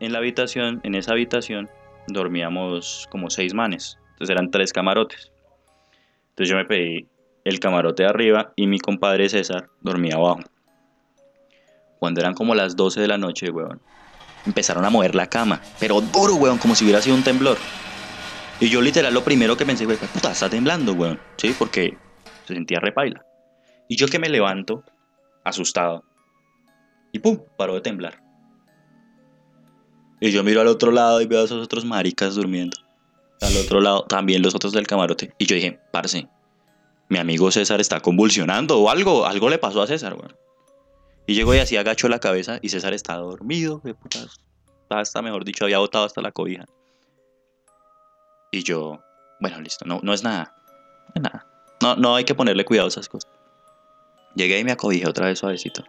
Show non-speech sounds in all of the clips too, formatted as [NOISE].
en la habitación, en esa habitación, dormíamos como seis manes. Entonces eran tres camarotes. Entonces yo me pedí el camarote de arriba y mi compadre César dormía abajo. Cuando eran como las 12 de la noche, weón, empezaron a mover la cama. Pero duro, weón, como si hubiera sido un temblor. Y yo literal lo primero que pensé fue, puta, está temblando, weón. Sí, porque se sentía repaila. Y yo que me levanto, asustado. Y pum, paró de temblar. Y yo miro al otro lado y veo a esos otros maricas durmiendo. Al otro lado, también los otros del camarote. Y yo dije, parce, mi amigo César está convulsionando o algo, algo le pasó a César, weón. Y llego y así agacho la cabeza y César está dormido, de putas. Hasta, mejor dicho, había botado hasta la cobija. Y yo, bueno, listo, no, no es nada. No es nada. No, no hay que ponerle cuidado a esas cosas. Llegué y me acobijé otra vez suavecito.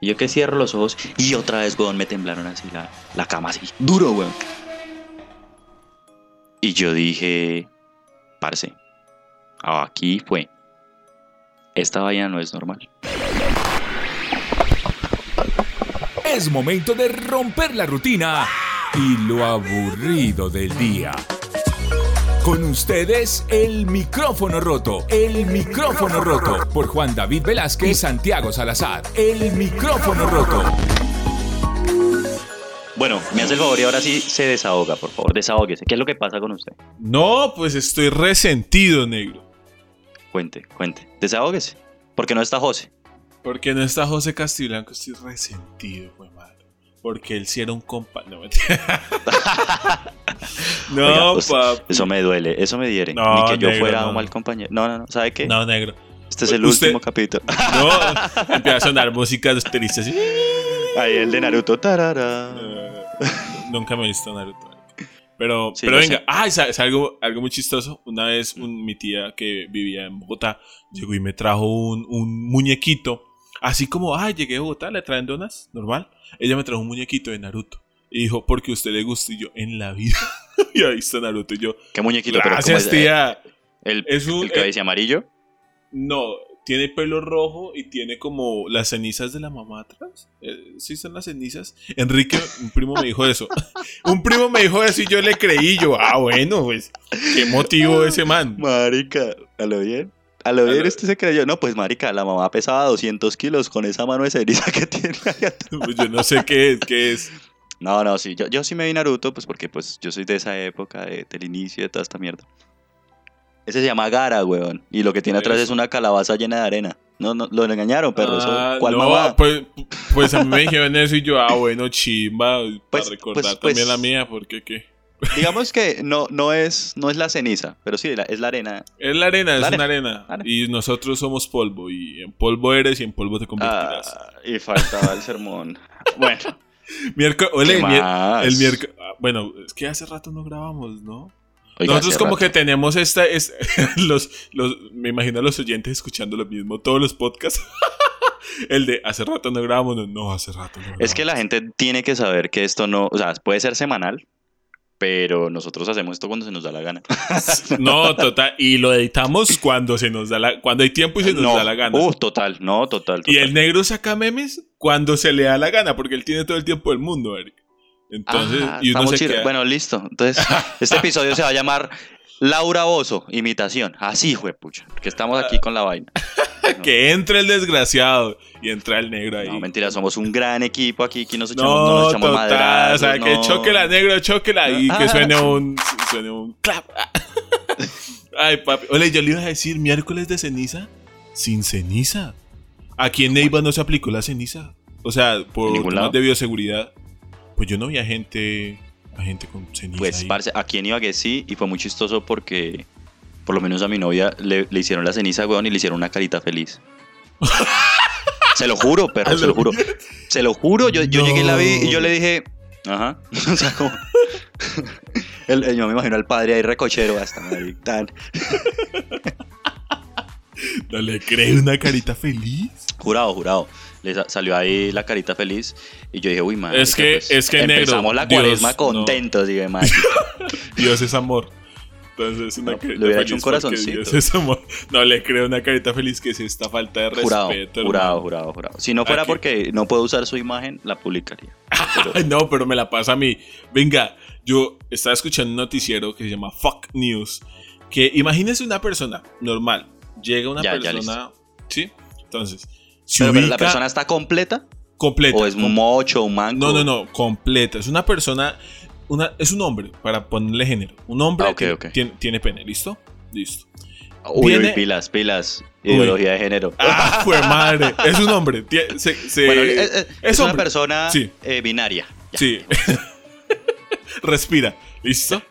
Y yo que cierro los ojos y otra vez, weón, me temblaron así la, la cama así. Duro, weón. Y yo dije, parce, aquí fue. Esta vaina no es normal. Es momento de romper la rutina y lo aburrido del día. Con ustedes, el micrófono roto. El micrófono roto. Por Juan David Velázquez y Santiago Salazar. El micrófono roto. Bueno, me hace el favor y ahora sí se desahoga, por favor, desahóguese. ¿Qué es lo que pasa con usted? No, pues estoy resentido, negro. Cuente, cuente. Desahóguese. Porque no está José. Porque no está José Castiblanco, estoy resentido, güey, madre. Porque él sí era un compa. No, [LAUGHS] no, Oiga. Eso me duele, eso me diere. No, Ni que yo negro, fuera no. un mal compañero. No, no, no. ¿Sabe qué? No, negro. Este es el Usted- último capítulo. [LAUGHS] No, [LAUGHS] empieza a sonar música tristes así. Ahí el de Naruto. Tarara. Nunca me he visto Naruto. Pero, Sí, pero venga, sé. ah, es, es algo, algo muy chistoso. Una vez un- mi tía que vivía en Bogotá llegó y me trajo un, un muñequito. Así como, ay, llegué a Bogotá, le traen donas, normal. Ella me trajo un muñequito de Naruto. Y dijo, porque a usted le gusta. Y yo, en la vida [LAUGHS] había visto Naruto. Y yo, Qué muñequito, pero ¿cómo gracias, es? tía. El, Es un- el cabeza amarillo. No, tiene pelo rojo y tiene como las cenizas de la mamá atrás. Eh, ¿Sí son las cenizas? Enrique, un primo me dijo eso. [LAUGHS] un primo me dijo eso y yo le creí. Yo, ah, bueno, pues, qué motivo ese man. Marica, ¿a lo bien? ¿A lo bien lo- usted se creyó? No, pues marica, la mamá pesaba 200 kilos con esa mano de ceniza que [LAUGHS] tiene ahí atrás. Pues [LAUGHS] yo no sé qué es, qué es. No, no, sí, yo, yo sí me vi Naruto, pues porque pues yo soy de esa época, de- del inicio de toda esta mierda. Ese se llama Gara, weón. Y lo que tiene atrás es una calabaza llena de arena. No, no, lo engañaron, perro. eso- Ah, ¿Cuál no, mamá? Pues, pues a mí me dijeron eso y yo, ah, bueno, chimba. Pues- para recordar pues- pues- también la mía, porque qué. Digamos que no, no, es, no es la ceniza, pero sí, es la arena. Es la arena, es La una arena. arena. Arena. Y nosotros somos polvo. Y en polvo eres y en polvo te convertirás. Ah, y faltaba el sermón. Bueno, [LAUGHS] Miércoles, ole, el miércoles. Bueno, es que hace rato no grabamos, ¿no? Oiga, Nosotros como rato. que tenemos esta, es, [LAUGHS] los, los, me imagino a los oyentes escuchando lo mismo, todos los podcasts. [LAUGHS] el de hace rato no grabamos, no, no, hace rato no grabamos. Es que la gente tiene que saber que esto no, o sea, puede ser semanal, pero nosotros hacemos esto cuando se nos da la gana. [LAUGHS] No, total, y lo editamos cuando se nos da la, cuando hay tiempo y se nos no, da la gana. Uh, total, no, total. y el negro saca memes cuando se le da la gana, porque él tiene todo el tiempo del mundo, Eric. Entonces, Ah, y uno se queda, Bueno, listo. Entonces, este [LAUGHS] episodio se va a llamar Laura Bozo, imitación. Así, pucha, que estamos aquí con la vaina. [LAUGHS] que entre el desgraciado y entra el negro ahí. No, mentira, somos un gran equipo aquí, que nos echamos, No, nos echamos madrazos, o sea, que no. choquela negro, choquela y que suene un, suene un clap. [LAUGHS] Ay, papi. Ole, yo le iba a decir miércoles de ceniza sin ceniza. Aquí en Neiva no se aplicó la ceniza. O sea, por ¿En ningún temas lado? de bioseguridad. Pues yo no vi a gente, a gente con ceniza. Pues, ahí. parce, aquí en Ibagué sí, y fue muy chistoso porque, por lo menos a mi novia, le, le hicieron la ceniza, weón, y le hicieron una carita feliz. [LAUGHS] se lo juro, perro, se lo juro. [LAUGHS] Se lo juro, yo, yo No. llegué y la vi y yo le dije, ajá. [LAUGHS] o sea, como... [LAUGHS] el, el- yo me imagino al padre ahí recochero, hasta marica, tan- No le cree una carita feliz. Jurado, jurado. Le sa- salió ahí la carita feliz y yo dije, uy, madre. que- es que, negro, Empezamos la Dios, cuaresma no. contentos, dije, madre. Dios es amor. Entonces, una No, carita le hubiera feliz hecho un corazoncito. Es. [LAUGHS] No le creo una carita feliz que es esta falta de Jurado, respeto. jurado, hermano. jurado, jurado. Si no fuera Aquí. porque no puedo usar su imagen, la publicaría. [LAUGHS] No, pero me la pasa a mí. Venga, yo estaba escuchando un noticiero que se llama Fuck News. Que imagínese una persona normal. Llega una Ya, ya, persona. ¿Sí? Entonces, se Pero, la persona está completa completa. o es un mocho, un manco. No, no, no, completa. Es una persona, una, es un hombre, para ponerle género. Un hombre Ah, que. Tiene, tiene pene, ¿listo? Listo. Uy, pilas, pilas. Uy. Ideología de género. ¡Ah, fue madre! Es un hombre. tie- se- se- Bueno, es, es- es una persona Sí. eh, binaria. Ya. Sí. [LAUGHS] Respira. ¿Listo?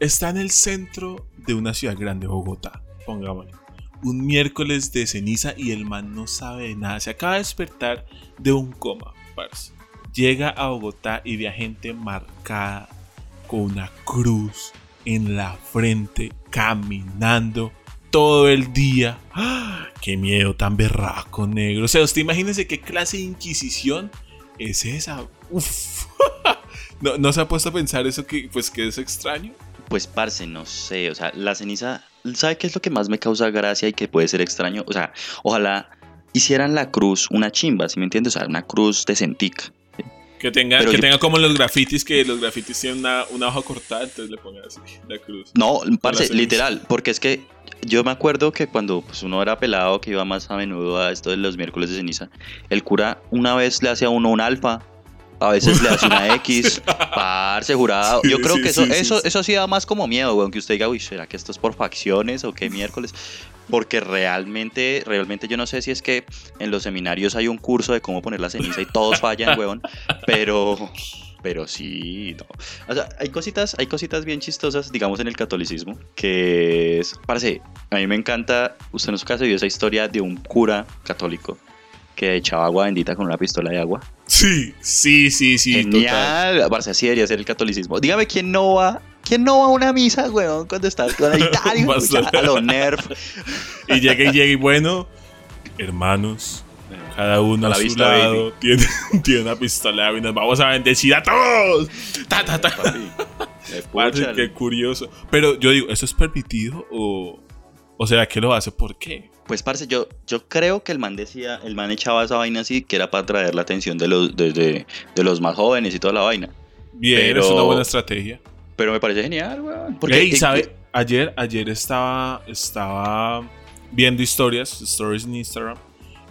Está en el centro de una ciudad grande, Bogotá. Pongámosle. Un miércoles de ceniza y el man no sabe de nada. Se acaba de despertar de un coma, parce. Llega a Bogotá y ve a gente marcada con una cruz en la frente, caminando todo el día. ¡Ah! ¡Qué miedo tan berraco, negro! O sea, usted imagínese qué clase de inquisición es esa. Uf. [LAUGHS] ¿No, ¿No se ha puesto a pensar eso que, pues, que es extraño? Pues, parce, no sé. O sea, la ceniza. ¿Sabe qué es lo que más me causa gracia y que puede ser extraño? O sea, ojalá hicieran la cruz una chimba, ¿sí me entiendes? O sea, una cruz decentica. Que tenga, Pero que yo- tenga como los grafitis, que los grafitis tienen una, una hoja cortada, entonces le pongan así la cruz. No, parce, literal, porque es que yo me acuerdo que cuando pues, uno era pelado, que iba más a menudo a esto de los miércoles de ceniza, el cura una vez le hace a uno un alfa, a veces le hace una [LAUGHS] X, parce, jurado. Sí, Yo creo sí, que eso, sí, eso, eso sí da más como miedo, weón, que usted diga, uy, ¿será que esto es por facciones o qué miércoles? Porque realmente, realmente yo no sé si es que en los seminarios hay un curso de cómo poner la ceniza y todos fallan, weón, pero... Pero sí, no. O sea, hay cositas, hay cositas bien chistosas, digamos, en el catolicismo, que es, parece, a mí me encanta, usted en su caso vio esa historia de un cura católico que echaba agua bendita con una pistola de agua. Sí, sí, sí, sí. Genial, parce, así debería ser el catolicismo. Dígame quién no va, quién no va a una misa, weón, cuando está conectado [LAUGHS] Bastante. a los nerf. Y llega y llega y bueno, hermanos, cada uno A a, la su vista, lado tiene, [LAUGHS] tiene una pistola y nos vamos a bendecir a todos. Ta, ta, ta. Papi, [LAUGHS] qué curioso. Pero yo digo, ¿eso es permitido o, o sea, que lo hace? ¿Por qué? Pues, parce, yo, yo creo que el man decía, el man echaba esa vaina así, que era para atraer la atención de los, de, de- de los más jóvenes y toda la vaina. Bien, Pero- es una buena estrategia. Pero me parece genial, weón. Porque, Ey, eh, ¿sabe? Ayer, ayer estaba, estaba viendo historias, stories en Instagram,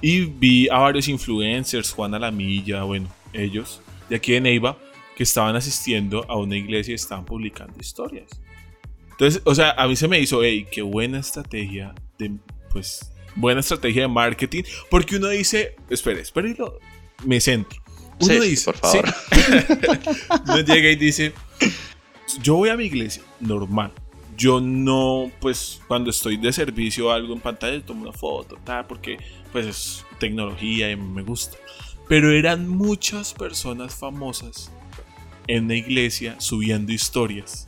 y vi a varios influencers, Juan Alamilla, bueno, ellos, de aquí de Neiva, que estaban asistiendo a una iglesia y estaban publicando historias. Entonces, o sea, a mí se me hizo, hey, qué buena estrategia de, pues, buena estrategia de marketing, porque uno dice, espere, espere, y lo- me centro. Uno Sí, sí, dice, por favor. sí. [LAUGHS] uno llega y dice, yo voy a mi iglesia, normal. Yo no, pues, cuando estoy de servicio o algo en pantalla, tomo una foto, tal, porque, pues, es tecnología y me gusta. Pero eran muchas personas famosas en la iglesia subiendo historias.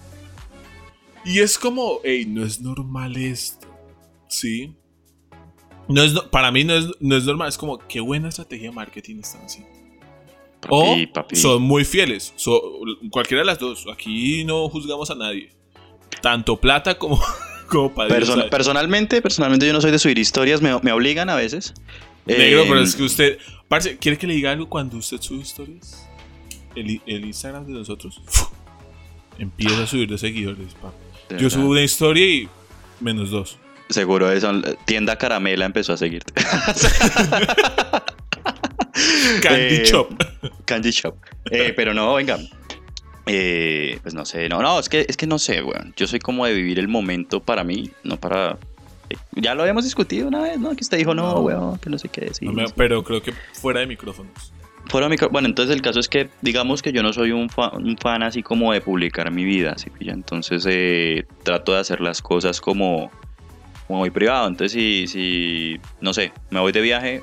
Y es como, hey, no es normal esto. ¿Sí? No es, no- para mí no es, no es normal, es como, qué buena estrategia de marketing están haciendo. O Papi, son muy fieles. So- cualquiera de las dos. Aquí no juzgamos a nadie. Tanto plata como, [LAUGHS] como Person- ¿sabes? personalmente, personalmente yo no soy de subir historias, me, me obligan a veces. Negro, Eh, pero es que usted. Parce, ¿quiere que le diga algo cuando usted sube historias? El, el Instagram de nosotros empieza a subir de seguidores, papi. de Yo verdad. subo una historia y menos dos. Seguro eso. Tienda Caramela empezó a seguirte. [LAUGHS] Candy Eh, Shop. Candy Shop. Eh, pero no, venga. Eh, pues no sé, no, no, es que, es que no sé, weón. Yo soy como de vivir el momento para mí, no para. eh, Ya lo habíamos discutido una vez, ¿no? Que usted dijo, no, No. weón, que no sé qué decir. No me- pero creo que fuera de micrófonos. Fuera micro- Bueno, entonces el caso es que, digamos que yo no soy un, fa- un fan así como de publicar mi vida, ¿sí? pilla? Entonces eh, trato de hacer las cosas como, como muy privado. Entonces, si, si, no sé, me voy de viaje,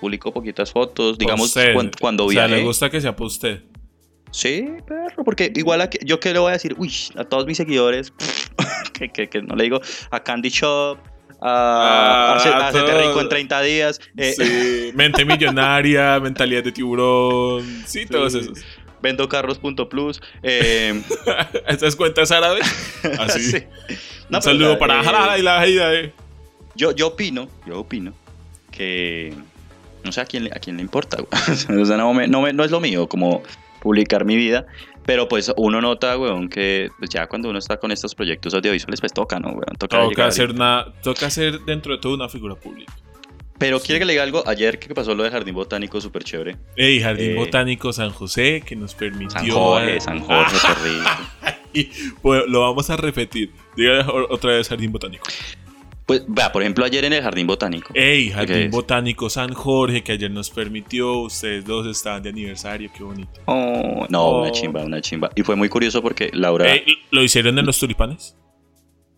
publico poquitas fotos, digamos, Pa' usted. cuan- cuando O sea, viaje. le gusta que sea para usted. Sí, perro, porque igual a que- yo que le voy a decir, uy, a todos mis seguidores, [LAUGHS] que, que, que no le digo a Candy Shop, a, Ah, a rico en 30 días. eh, Sí, [LAUGHS] mente millonaria, mentalidad de tiburón. Sí, todos esos. vendo carros.plus. Eh, [LAUGHS] ¿Estas cuentas árabes? Así. sí. No, Un saludo eh, para Jalala y la Jaida, eh. yo, yo opino, yo opino que no sé a quién, le- a quién le importa. [LAUGHS] o sea, no, me- no, me- no es lo mío como publicar mi vida. Pero pues uno nota, weón, que pues, ya cuando uno está con estos proyectos audiovisuales, pues toca, ¿no, weón? Toca, Toca hacer, una, toca hacer dentro de todo una figura pública. Pero quiere que le diga algo. Ayer que pasó lo del jardín botánico, súper chévere. Ey, Jardín Eh, Botánico San José, que nos permitió. San Jorge, eh, San Jorge, Ah, terrible. [LAUGHS] y, pues, lo vamos a repetir. Diga o- otra vez Jardín Botánico. Pues, vea, por ejemplo, ayer en el jardín botánico. Ey, ¿Qué Jardín? Botánico San Jorge, que ayer nos permitió. Ustedes dos estaban de aniversario, qué bonito. Oh, no, Oh. una chimba, una chimba. Y fue muy curioso porque Laura. Ey, ¿Lo hicieron en los tulipanes?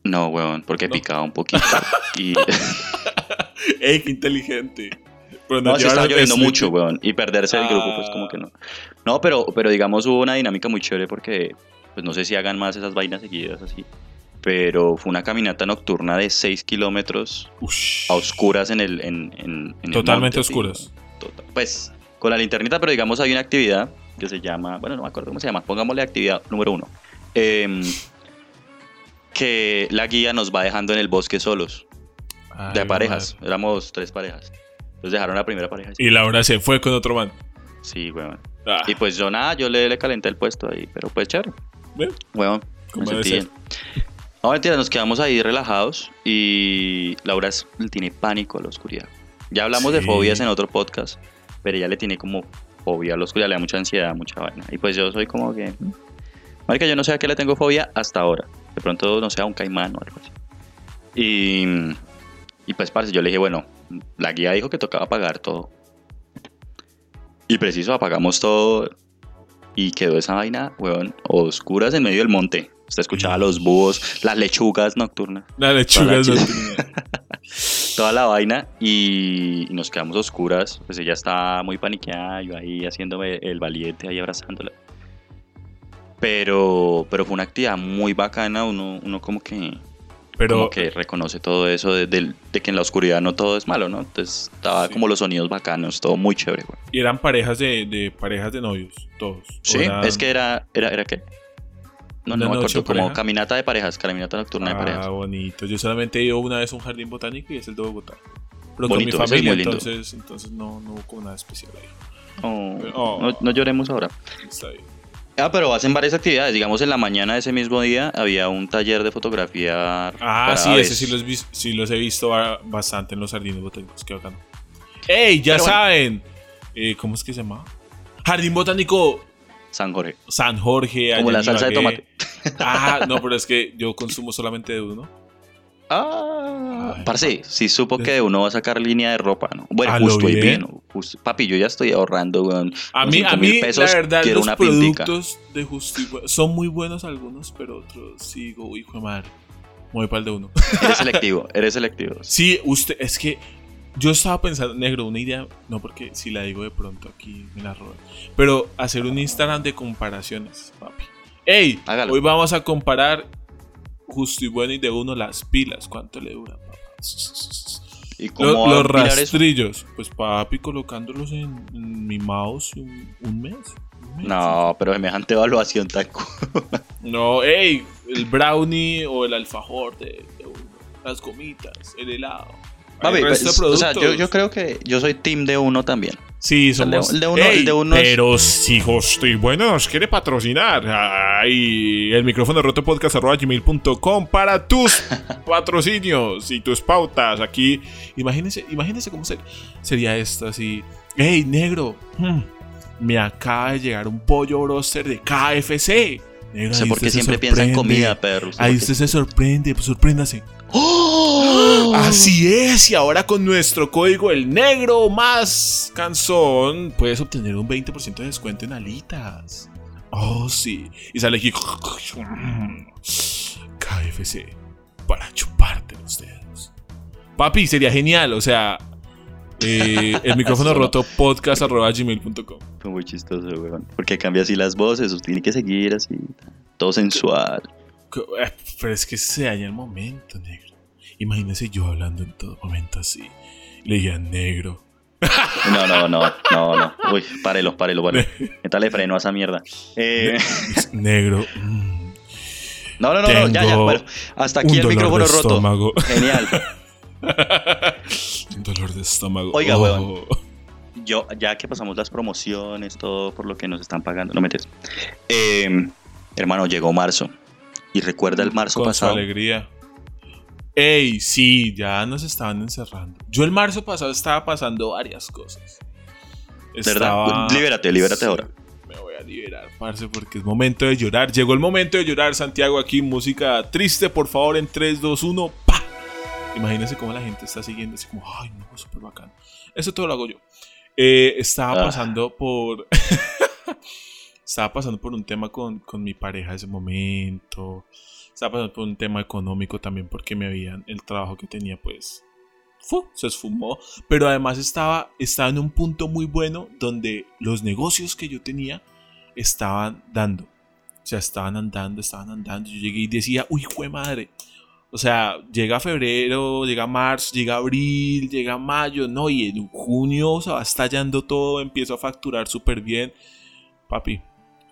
No, weón, porque No. picaba un poquito. [LAUGHS] y Ey, qué inteligente. Pero no, nos sí estaba lloviendo mucho, weón. Y perderse el grupo, pues como que no. No, pero, pero digamos hubo una dinámica muy chévere porque, pues no sé si hagan más esas vainas seguidas así. Pero fue una caminata nocturna de 6 kilómetros a oscuras en el. En, en- en el Totalmente monte, sí, oscuras. Total- Pues con la linternita, pero digamos hay una actividad que se llama, bueno, no me acuerdo cómo se llama, pongámosle actividad número uno. Em, que la guía nos va dejando en el bosque solos, Ay, de parejas. madre. Éramos tres parejas. Entonces dejaron la primera pareja. Y Laura se fue con otro man. Sí, weón. Ah, Y pues yo nada, yo le, le calenté el puesto ahí, pero pues chévere. ¿Ve? Weón, Como me sentí bien. No, mentira, nos quedamos ahí relajados y Laura es- tiene pánico a la oscuridad. Ya hablamos de Sí. fobias en otro podcast, pero ella le tiene como fobia a la oscuridad, le da mucha ansiedad, mucha vaina. Y pues yo soy como que... mm, Marica, yo no sé a qué le tengo fobia hasta ahora. De pronto, no sé, a un caimán o algo así. Y, y pues, parce, yo le dije, bueno, la guía dijo que tocaba apagar todo. Y preciso, apagamos todo y quedó esa vaina, weón, oscuras en medio del monte. Usted escuchaba los búhos, las lechugas nocturnas, La lechuga Toda la no chis- tenía. toda la vaina y, y nos quedamos oscuras. Pues ella estaba muy paniqueada, yo ahí haciéndome el valiente, ahí abrazándola. Pero, pero fue una actividad muy bacana, uno, uno como que Pero como que reconoce todo eso de, del- de que en la oscuridad no todo es malo, ¿no? Entonces estaba Sí. como los sonidos bacanos, todo muy chévere, güey. y eran parejas de, de parejas de novios, todos. Sí, ¿O eran- es que era, era, era qué? No, ¿Una no me acuerdo, como pareja? caminata de parejas, caminata nocturna de Ah, parejas. bonito. Yo solamente he ido una vez a un jardín botánico y es el de Bogotá. Pero Bonito, con mi familia, muy lindo. entonces, entonces no, no hubo como nada especial ahí. Oh, Oh. No, no lloremos ahora. Está bien. Ah, pero hacen varias actividades. Digamos, en la mañana de ese mismo día había un taller de fotografía. Ah, sí, aves. ese sí los, vis- sí los he visto ba- bastante en los jardines botánicos. Qué bacano. ¡Ey! Ya Pero bueno. saben. Eh, ¿Cómo es que se llama? Jardín Botánico San Jorge. San Jorge. Como la salsa de tomate. Ah, no, pero es que yo consumo solamente de uno. [LAUGHS] Ah, Ay, parce, sí supo que de uno va a sacar línea de ropa, ¿no? Bueno, justo y bien. bien. justo- Papi, yo ya estoy ahorrando, weón. A mí, a mí pesos, la verdad, quiero los una pintica. productos de Justi son muy buenos algunos, pero otros sigo, hijo de madre. Muy para el de uno. [LAUGHS] Eres selectivo, eres selectivo. Sí, usted, es que yo estaba pensando, negro, una idea, no porque si la digo de pronto aquí me la roban, pero hacer un Instagram de comparaciones, papi. ¡Ey! Hágalo. Hoy vamos a comparar justo y bueno y de uno las pilas, ¿cuánto le dura, papá? ¿Y cómo Lo- los eso? rastrillos, pues papi, colocándolos en, en mi mouse un, un mes. un mes. No, pero semejante evaluación tan [LAUGHS] No, ey, el brownie o el alfajor de, de uno, las gomitas, el helado. Papi, pues, o sea, yo creo que yo soy team de uno también. Sí, sea, el de- somos. el de uno- el de uno es- Pero si Estoy Bueno nos quiere patrocinar. Ay, el micrófono roto podcast arroba gmail.com para tus [LAUGHS] patrocinios y tus pautas. Aquí, imagínense, imagínense cómo ser- sería esto así. Hey, negro, hmm, me acaba de llegar un pollo broster de KFC. Negro, No sé por qué siempre piensa en comida, perro. Ahí usted se sorprende, pues sorpréndase. ¡Oh! [GASPS] Así es, y ahora con nuestro código el negro más canzón puedes obtener un 20% de descuento en alitas. Oh, sí. Y sale aquí [GASPS] KFC para chuparte los dedos. Papi, sería genial, o sea, eh, el micrófono [LAUGHS] roto podcast arroba gmail.com. Fue muy chistoso, weón. Porque cambia así las voces, tiene que seguir así. Todo sensual. Eh, Pero es que se daña el momento, negro. Imagínese yo hablando en todo momento así. Le diría, negro, [LAUGHS] No, no, no, no, no. Uy, párelo, párelo, párelo. [LAUGHS] Métale freno a esa mierda. Eh, Negro. mm, no, no, no, no, ya, ya. Bueno, hasta aquí el dolor micrófono de roto. estómago. Genial. [LAUGHS] Un dolor de estómago. Oiga, Oh. weón. Yo, ya que pasamos las promociones, todo por lo que nos están pagando, no metes. Eh, hermano, llegó marzo. Y recuerda el marzo Con su pasado. alegría. Ey, sí, ya nos estaban encerrando. Yo el marzo pasado estaba pasando varias cosas. ¿Verdad? Libérate, libérate Sí, ahora. Me voy a liberar, parce, porque es momento de llorar. Llegó el momento de llorar, Santiago, aquí, música triste, por favor, en 3, 2, 1, ¡pa! Imagínense cómo la gente está siguiendo, así como, ay, no, súper bacano. Eso todo lo hago yo. Eh, estaba Ah. pasando por... estaba pasando por un tema con, con mi pareja en ese momento. Estaba pasando por un tema económico también porque me habían el trabajo que tenía pues fu, se esfumó. Pero además estaba, estaba en un punto muy bueno donde los negocios que yo tenía estaban dando. O sea, estaban andando, estaban andando. Yo llegué y decía, uy, fue madre. O sea, llega febrero, llega marzo, llega abril, llega mayo, no, y en junio se va estallando todo, empiezo a facturar súper bien. Papi,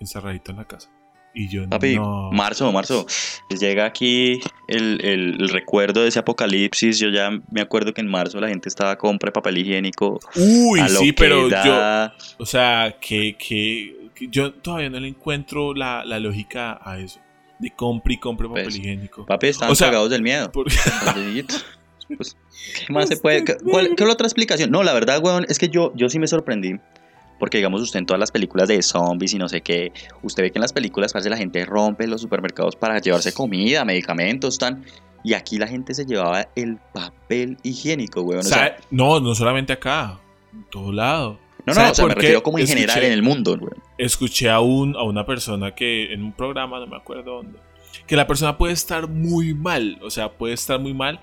encerradito en la casa. Y yo Papi, no. marzo, marzo. Llega aquí el, el- el recuerdo de ese apocalipsis. Yo ya me acuerdo que en marzo la gente estaba compra papel higiénico. Uy, a sí, pero yo, o sea, que, que, que yo todavía no le encuentro la, la lógica a eso. De compra y compra papel Pues, higiénico. Papi, O sea, cagados del miedo. Por-. Pues, ¿Qué más se puede? [LAUGHS] ¿Qué- ¿Cuál, otra explicación? No, la verdad, weón, es que yo, yo sí me sorprendí. Porque, digamos, usted en todas las películas de zombies y no sé qué, usted ve que en las películas parece la gente rompe los supermercados para llevarse comida, medicamentos, tan. Y aquí la gente se llevaba el papel higiénico, weón. O sea, no, no solamente acá, en todo lado. no, no, ¿sabe o sea, me refiero como en Escuché- general en el mundo, weón. Escuché a, un, a una persona que en un programa, no me acuerdo dónde, que la persona puede estar muy mal, o sea, puede estar muy mal,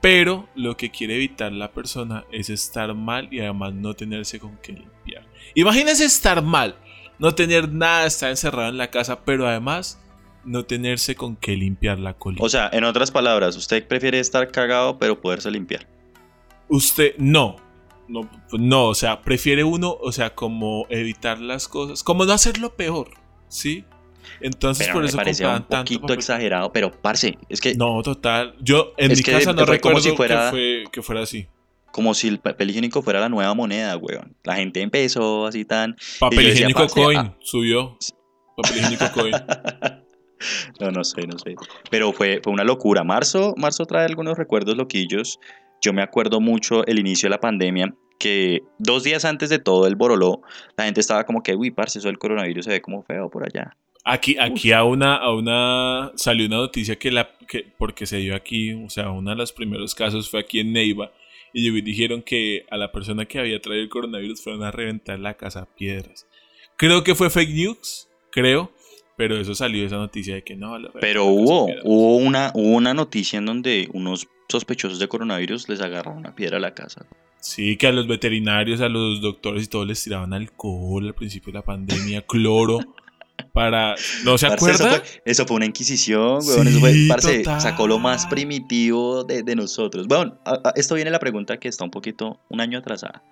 pero lo que quiere evitar la persona es estar mal y además no tenerse con qué limpiar. Imagínese estar mal, no tener nada, estar encerrado en la casa, pero además no tenerse con qué limpiar la colita. O sea, en otras palabras, usted prefiere estar cagado, pero poderse limpiar. Usted no. No, no, o sea, prefiere uno, o sea, como evitar las cosas, como no hacerlo peor, ¿sí? Entonces Pero por me eso parecía un tanto poquito papel. exagerado, pero parce, es que No, total. Yo en mi casa no recuerdo si fuera- que, fue, que fuera así. Como si el papel higiénico fuera la nueva moneda, weón. La gente empezó así tan. Papel decía, higiénico coin ah. subió. Papel higiénico coin. [LAUGHS] no, no sé, no sé. Pero fue, fue una locura. Marzo, marzo trae algunos recuerdos loquillos. Yo me acuerdo mucho el inicio de la pandemia, que dos días antes de todo el boroló, la gente estaba como que, uy, parce, eso del coronavirus se ve como feo por allá. Aquí, aquí a una, a una salió una noticia que la que porque se dio aquí, o sea, uno de los primeros casos fue aquí en Neiva y dijeron que a la persona que había traído el coronavirus fueron a reventar la casa a piedras. Creo que fue fake news, creo, pero eso salió esa noticia de que no. Pero hubo, hubo una, hubo una noticia en donde unos sospechosos de coronavirus les agarraron una piedra a la casa. Sí, que a los veterinarios, a los doctores y todos les tiraban alcohol al principio de la pandemia, cloro, [LAUGHS] para... ¿No se Parce, eso, acuerda? fue, eso fue una inquisición, weón. eso fue, Sí, parce, total. sacó lo más primitivo de, de nosotros. Bueno, a- a- esto viene la pregunta que está un poquito, un año atrasada.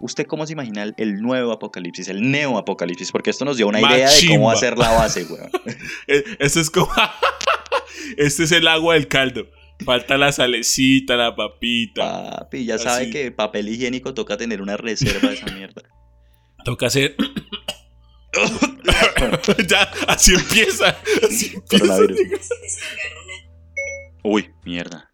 ¿Usted cómo se imagina el, el nuevo apocalipsis, el neo apocalipsis? Porque esto nos dio una idea de cómo Machimba. hacer la base, weón. [LAUGHS] Eh, Esto es como... [LAUGHS] este es el agua del caldo. Falta la salecita, la papita. Papi, ya sabe Así. que papel higiénico toca tener una reserva de esa mierda. Toca hacer... [LAUGHS] [LAUGHS] ya, así empieza. Así empieza. Coronavirus. Uy, mierda.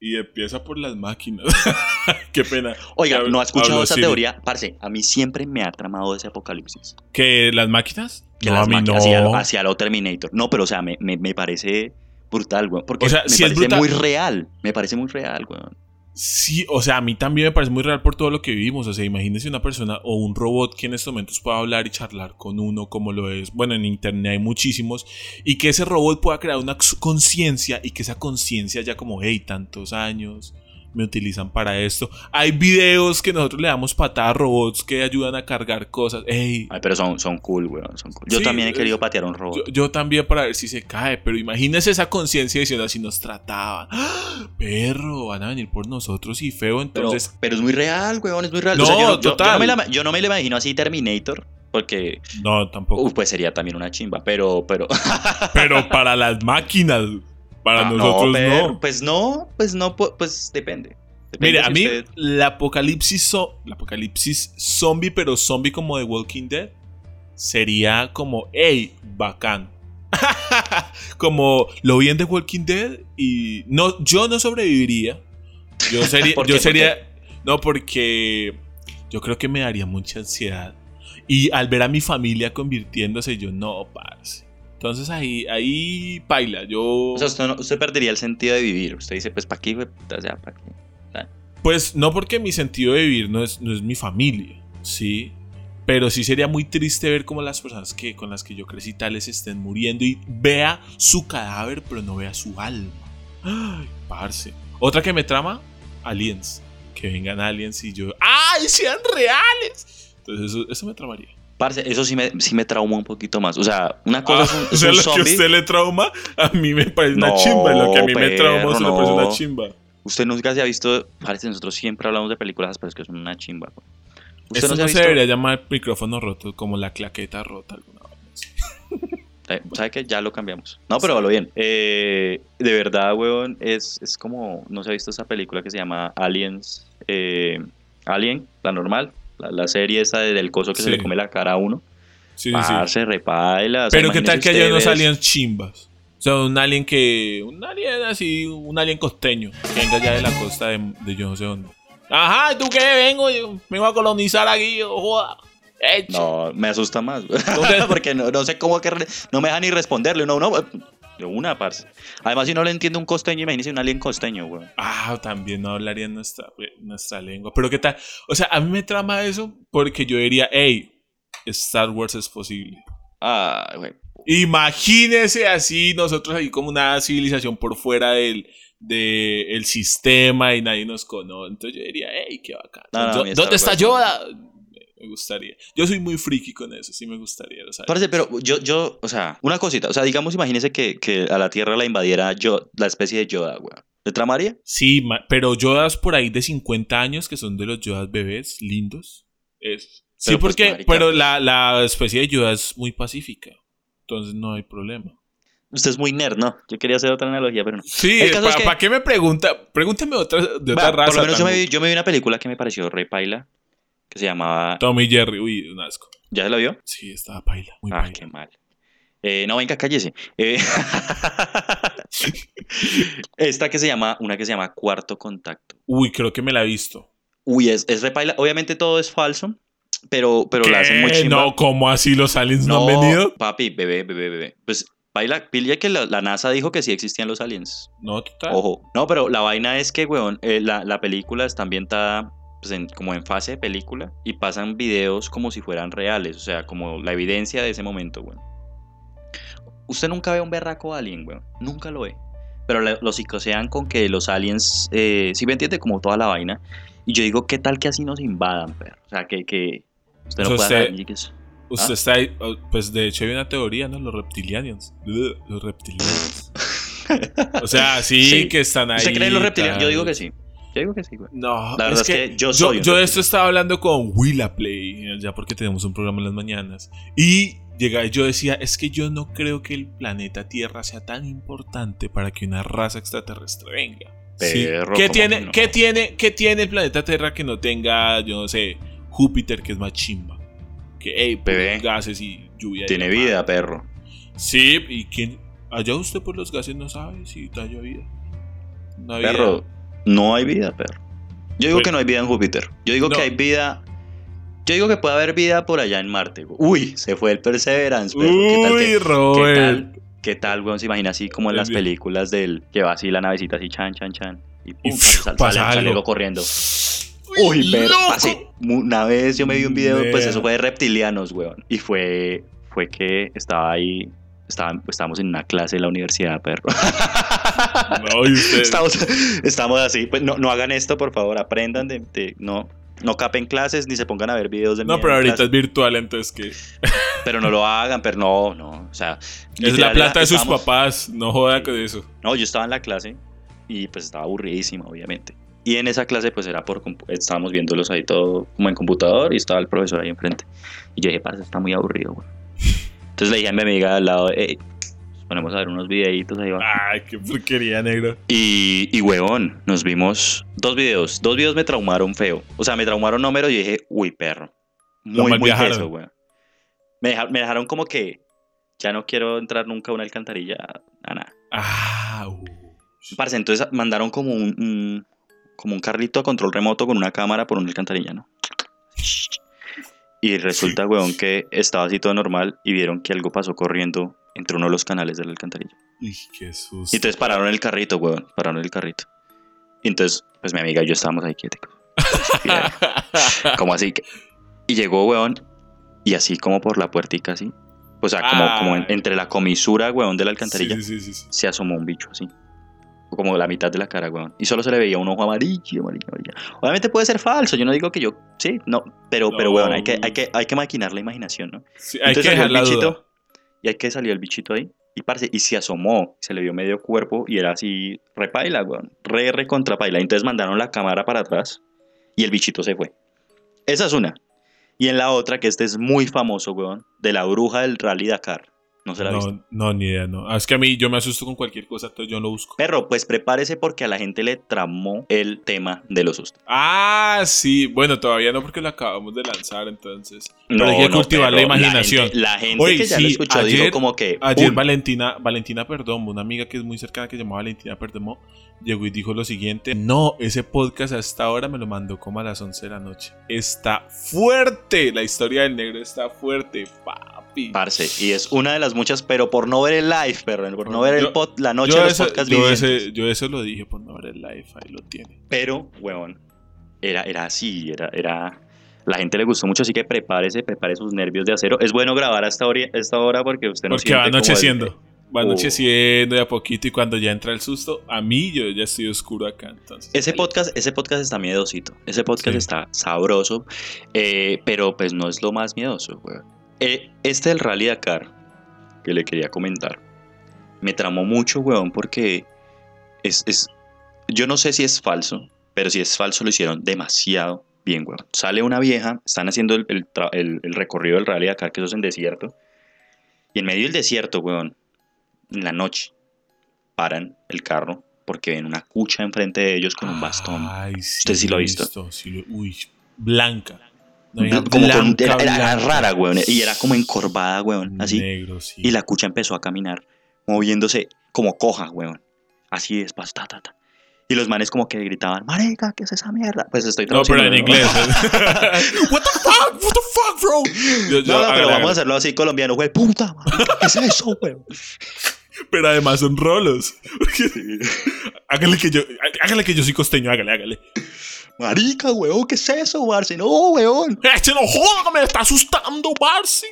Y empieza por las máquinas. [LAUGHS] Qué pena. Oiga, ¿no ha escuchado hablo esa teoría? Parce, a mí siempre me ha tramado ese apocalipsis. ¿Que las máquinas? que no, las a mí máquinas no. hacia, lo- hacia lo Terminator. No, pero o sea, me, me, me parece brutal, weón. Porque O sea, me si es parece brutal- muy real. Me parece muy real, weón. Sí, o sea, a mí también me parece muy real por todo lo que vivimos. O sea, imagínese una persona o un robot que en estos momentos pueda hablar y charlar con uno, como lo es. Bueno, en internet hay muchísimos. Y que ese robot pueda crear una conciencia y que esa conciencia ya como, hey, tantos años, me utilizan para esto. Hay videos que nosotros le damos patada a robots que ayudan a cargar cosas. Ey, Ay, pero son, son cool, weón. Son cool. Yo Sí, también he querido patear a un robot. yo, yo también para ver si se cae, pero imagínese esa conciencia diciendo así nos trataban. ¡Ah! Perro, van a venir por nosotros y feo, pero, entonces... pero es muy real, weón. Es muy real. No, O sea, yo, no me la, yo no me la imagino así Terminator. Porque, No, tampoco. uh, pues sería también una chimba. Pero, pero. Pero para las máquinas, para Ah, nosotros no. pero- Pues no, pues no, pu- pues depende. Depende Mire, si a mí usted- el apocalipsis, el apocalipsis zombie, pero zombie como de Walking Dead, sería como, hey, bacán. [LAUGHS] como lo vi en The Walking Dead y no, yo no sobreviviría. Yo [LAUGHS] sería, ¿Por yo qué? ¿Por sería, no porque yo creo que me daría mucha ansiedad y al ver a mi familia convirtiéndose, yo no, parce. Entonces ahí, ahí paila, yo... O sea, usted, no- usted perdería el sentido de vivir. Usted dice, pues, ¿para qué? O sea, ¿para qué? Pues no porque mi sentido de vivir no es, no es mi familia, ¿sí? Pero sí sería muy triste ver cómo las personas que, con las que yo crecí tales estén muriendo y vea su cadáver, pero no vea su alma. Ay, parce. Otra que me trama, aliens. Que vengan aliens y yo, ¡ay, sean reales! Entonces eso, eso me tramaría. Parce, eso sí me, sí me trauma un poquito más. O sea, una cosa Ah, es un, o sea, un lo que zombie. usted le trauma, a mí me parece una No, chimba. y Lo que a mí me trauma, usted perro, le parece una no. chimba. Usted nunca se ha visto. Parece nosotros siempre hablamos de películas, pero es que son una chimba. Usted Esto no se no ha se debería llamar micrófono roto, como la claqueta rota. Alguna vez. [LAUGHS] Eh, ¿Sabe qué? Ya lo cambiamos. No, pero lo bien. Eh, de verdad, weón, es, es como. No se ha visto esa película que se llama Aliens. eh, Alien, la normal. La, la serie esa de- del coso que se le come la cara a uno. Sí, sí, repaila. o sea, Pero qué tal que haya usted unos aliens chimbas. O sea, un alien que. Un alien así, un alien costeño. Que venga ya de la costa de, de yo no sé dónde. Ajá, ¿y tú qué? Vengo, yo vengo a colonizar aquí, joda. Hecho. No, me asusta más. [LAUGHS] Porque no, no sé cómo que. No me deja ni responderle. No, no. De una, parce. Además, si no le entiende un costeño, imagínese un alien costeño, weón. Ah, también no hablaría nuestra, nuestra lengua. Pero qué tal. O sea, a mí me trama eso porque yo diría, hey, Star Wars es posible. Ah, güey. Imagínese así, nosotros ahí como una civilización por fuera del, de el sistema y nadie nos conoce. Entonces yo diría, hey, qué bacán. No, no, ¿Dó- a mí Star ¿Dónde está Wars Yoda? Me gustaría. Yo soy muy friki con eso, sí me gustaría. Parce, pero yo, yo, o sea, una cosita. O sea, digamos, imagínese que, que a la Tierra la invadiera yo, la especie de Yoda, weón. ¿Le tramaría? Sí, pero Yodas por ahí de 50 años, que son de los Yodas bebés lindos. Es, sí, pues, porque, marica. pero la, la especie de Yoda es muy pacífica. Entonces no hay problema. Usted es muy nerd, ¿no? Yo quería hacer otra analogía, pero no. Sí, es ¿para qué me pregunta? Pregúnteme otra, de otra raza. por lo menos yo me, vi, yo me vi una película que me pareció re paila, que se llamaba... Tom y Jerry, uy, un asco. ¿Ya se la vio? Sí, estaba paila, muy Ah, paila. qué mal. Eh, no, venga, cállese. Eh, [LAUGHS] Esta que se llama, una que se llama Cuarto Contacto. Uy, creo que me la he visto. Uy, es, es repaila. Obviamente todo es falso, pero, pero la hacen muy. No, ¿cómo así los aliens no, han venido? papi, bebé, bebé, bebé. Pues, paila, pilla que la, la NASA dijo que sí existían los aliens. No, total. Ojo. No, pero la vaina es que, weón, eh, la, la película está ambientada pues, en- como en fase de película y pasan videos como si fueran reales, o sea, como la evidencia de ese momento, weón. Usted nunca ve un berraco alien, weón. Nunca lo ve. Pero le- lo psicosean con que los aliens, eh, si me entiende, como toda la vaina. Y yo digo, ¿qué tal que así nos invadan, perro? O sea, que, que usted no pueda usted- ¿Ah? está ahí, oh, pues de hecho hay una teoría, ¿no? Los reptilianos. Los reptilianos. [LAUGHS] O sea, sí, Sí. que están ahí. ¿Usted cree en los reptilianos? Yo digo que sí. Yo digo que sí, güey. No, La verdad es que yo soy yo de esto estaba hablando con Willa Play, ya porque tenemos un programa en las mañanas. Y llegaba, yo decía, es que yo no creo que el planeta Tierra sea tan importante para que una raza extraterrestre venga. Sí. Perro, ¿Qué, ¿cómo tiene, que no? ¿Qué tiene, ¿Qué tiene el planeta Tierra que no tenga, yo no sé, Júpiter, que es más chimba? Que, hey, Bebé. gases y lluvia. Tiene vida, perro. Sí, y quién. Allá usted por los gases no sabe si haya vida. No hay vida. Perro, no hay vida, perro. Yo digo Pues- que no hay vida en Júpiter. Yo digo No. que hay vida. Yo digo que puede haber vida por allá en Marte. Uy, se fue el Perseverance, perro. ¿Qué tal, Uy, qué tal, qué tal, weón? Se imagina así como en las películas del que va así la navecita así, chan, chan, chan. Y pum, sale, sale, pasa sale algo corriendo. Uy, loco. Hace una vez yo me vi un video, pues eso fue de reptilianos, weón. Y fue, fue que estaba ahí estábamos en una clase de la universidad, perro. [LAUGHS] No, estamos, estamos así. Pues no, no hagan esto, por favor. Aprendan de, de- no, no capen clases ni se pongan a ver videos de No, pero ahorita clase. es virtual, entonces que. [LAUGHS] Pero no lo hagan, pero no, no. O sea, Es la plata de sus papás, no joda con eso. No, yo estaba en la clase y pues estaba aburridísima, obviamente. Y en esa clase pues era por... Estábamos viéndolos ahí todo como en computador y estaba el profesor ahí enfrente. Y yo dije, parce, está muy aburrido, güey. Entonces le dije a mi amiga al lado, hey, ponemos a ver unos videitos ahí va. Ay, qué porquería, negro. Y, y huevón, nos vimos dos videos. Dos videos me traumaron feo. O sea, me traumaron números y dije, uy, perro. Muy, muy malviajaron. teso, güey. Me, deja- me dejaron como que ya no quiero entrar nunca a una alcantarilla, a nada. Ah, uh. Parce, entonces mandaron como un, un- como un carrito a control remoto con una cámara por una alcantarilla, ¿no? Y resulta, weón, que estaba así todo normal y vieron que algo pasó corriendo entre uno de los canales de la alcantarilla. Uy, qué susto. Y entonces pararon el carrito, weón, pararon el carrito. Y entonces, pues mi amiga y yo estábamos ahí quietos. [LAUGHS] como así que... Y llegó, weón, y así como por la puertica así. O sea, como, como en- Ay. entre la comisura, weón, de la alcantarilla Sí, sí, sí, sí. se asomó un bicho así. Como la mitad de la cara, weón. Y solo se le veía un ojo amarillo, amarillo, amarillo. Obviamente puede ser falso, yo no digo que yo, sí, no, pero, pero weón, hay que, hay, que, hay que maquinar la imaginación, ¿no? Sí, hay que Entonces salió dejar el bichito, duda. Y hay que salió el bichito ahí. Y parce, y se asomó, se le vio medio cuerpo y era así, repaila, weón. Re, re contra paila. Entonces mandaron la cámara para atrás y el bichito se fue. Esa es una. Y en la otra, que este es muy famoso, weón, de la bruja del Rally Dakar. No se la visto. No, no, ni idea, no. Ah, Es que a mí yo me asusto con cualquier cosa, entonces yo no busco. Perro, pues prepárese porque a la gente le tramó el tema de los sustos. Ah, sí. Bueno, todavía no porque lo acabamos de lanzar, entonces. Pero No, hay que no, cultivar la imaginación. gente, la gente Oye, que ya sí, lo escuchó dijo ayer- como que. Ayer "Pum". Valentina, Valentina Perdomo, una amiga que es muy cercana que se llama Valentina Perdomo, llegó y dijo lo siguiente, no, ese podcast a esta hora me lo mandó como a las 11 de la noche. Está fuerte, la historia del negro está fuerte, papi. Parce, y es una de las muchas, pero por no ver el live, perro, por no ver Yo- el pod- la noche yo, de los eso, podcasts yo, ese- eso lo dije por no ver el live, ahí lo tiene. Pero, weón, era, era así, era, era. La gente le gustó mucho, así que prepárese, prepare sus nervios de acero. Es bueno grabar hasta hora, esta hora porque usted no Porque va como anocheciendo. Va Uh. anocheciendo de a poquito y cuando ya entra el susto, a mí yo ya estoy oscuro acá. Entonces, Ese podcast, ese podcast está miedosito. Ese podcast Sí. está sabroso. eh, pero pues no es lo más miedoso, weón. Eh, este del Rally Dakar, que le quería comentar, me tramó mucho, weón, porque es, es. Yo no sé si es falso, pero si es falso lo hicieron demasiado bien, weón. Sale una vieja, están haciendo el, el tra- el- el recorrido del Rally Dakar, que eso es en desierto. Y en medio del desierto, weón, en la noche, paran el carro porque ven una cucha enfrente de ellos con un bastón. Ay, sí, Usted sí lo ha visto. sí lo- uy, blanca. Como con- era, rara, weón. Y era como encorvada, weón. Así. Negro, sí. Y la cucha empezó a caminar, moviéndose como coja, weón. Así despacio, ta, ta, ta. Y los manes como que gritaban, marica, ¿qué es esa mierda? Pues estoy No, pero en traduciendo, inglés. ¿no? [LAUGHS] What the fuck? What the fuck, bro? Yo- yo- No, no, pero vamos a hacerlo así colombiano, güey. Puta, marica, ¿qué es eso, weón? Pero además son rolos. Hágale que yo, hágale que yo soy costeño, hágale, hágale. Marica, weón, ¿qué es eso, Barce? No, weón. Este no joda, me está asustando, Barcy.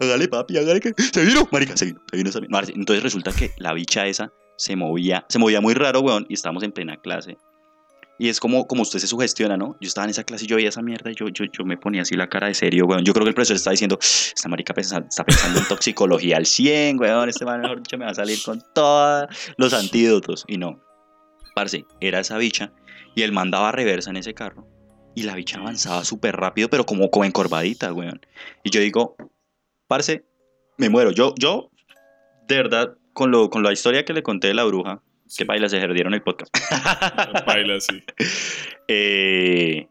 Hágale, papi, hágale que. Se vino, marica, se vino, se vino, se vino. Parce, Entonces resulta que la bicha esa se movía, se movía muy raro, weón, y estábamos en plena clase. Y es como, como usted se sugestiona, ¿no? Yo estaba en esa clase y yo veía esa mierda y yo, yo, yo me ponía así la cara de serio, weón. Yo creo que el profesor está diciendo, esta marica pensa- está pensando en toxicología al 100, weón. Este man, mejor dicho, me va a salir con todos los antídotos. Y no. Parce, era esa bicha y él mandaba reversa en ese carro. Y la bicha avanzaba súper rápido, pero como, como encorvadita, weón. Y yo digo, parce, me muero. Yo, yo, de verdad, con, lo, con la historia que le conté de la bruja, que baila se perdieron el podcast. [LAUGHS] Baila así. Eh,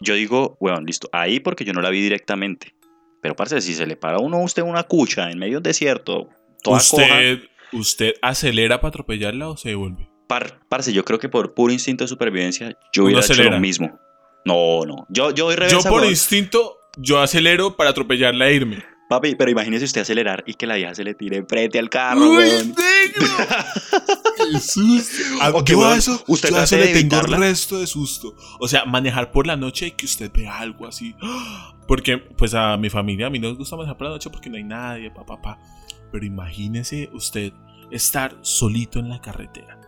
yo digo, bueno, listo, ahí porque yo no la vi directamente. Pero, parce, si se le para a uno a usted una cucha en medio del desierto, toda coja, ¿Usted, ¿Usted acelera para atropellarla o se devuelve? Par- parce, yo creo que por puro instinto de supervivencia, yo Uno hubiera hecho acelera. lo mismo. No, no, yo, yo voy Yo por weón. instinto, yo acelero para atropellarla e irme. Papi, pero imagínese usted acelerar y que la vieja se le tire frente al carro, ¡Uy, weón. negro! ¡Qué susto! Ah, yo a weón, eso, usted yo eso le tengo evitarla. resto de susto. O sea, manejar por la noche y que usted vea algo así. Porque, pues a mi familia, a mí no nos gusta manejar por la noche porque no hay nadie, pa, pa, pa. Pero imagínese usted estar solito en la carretera.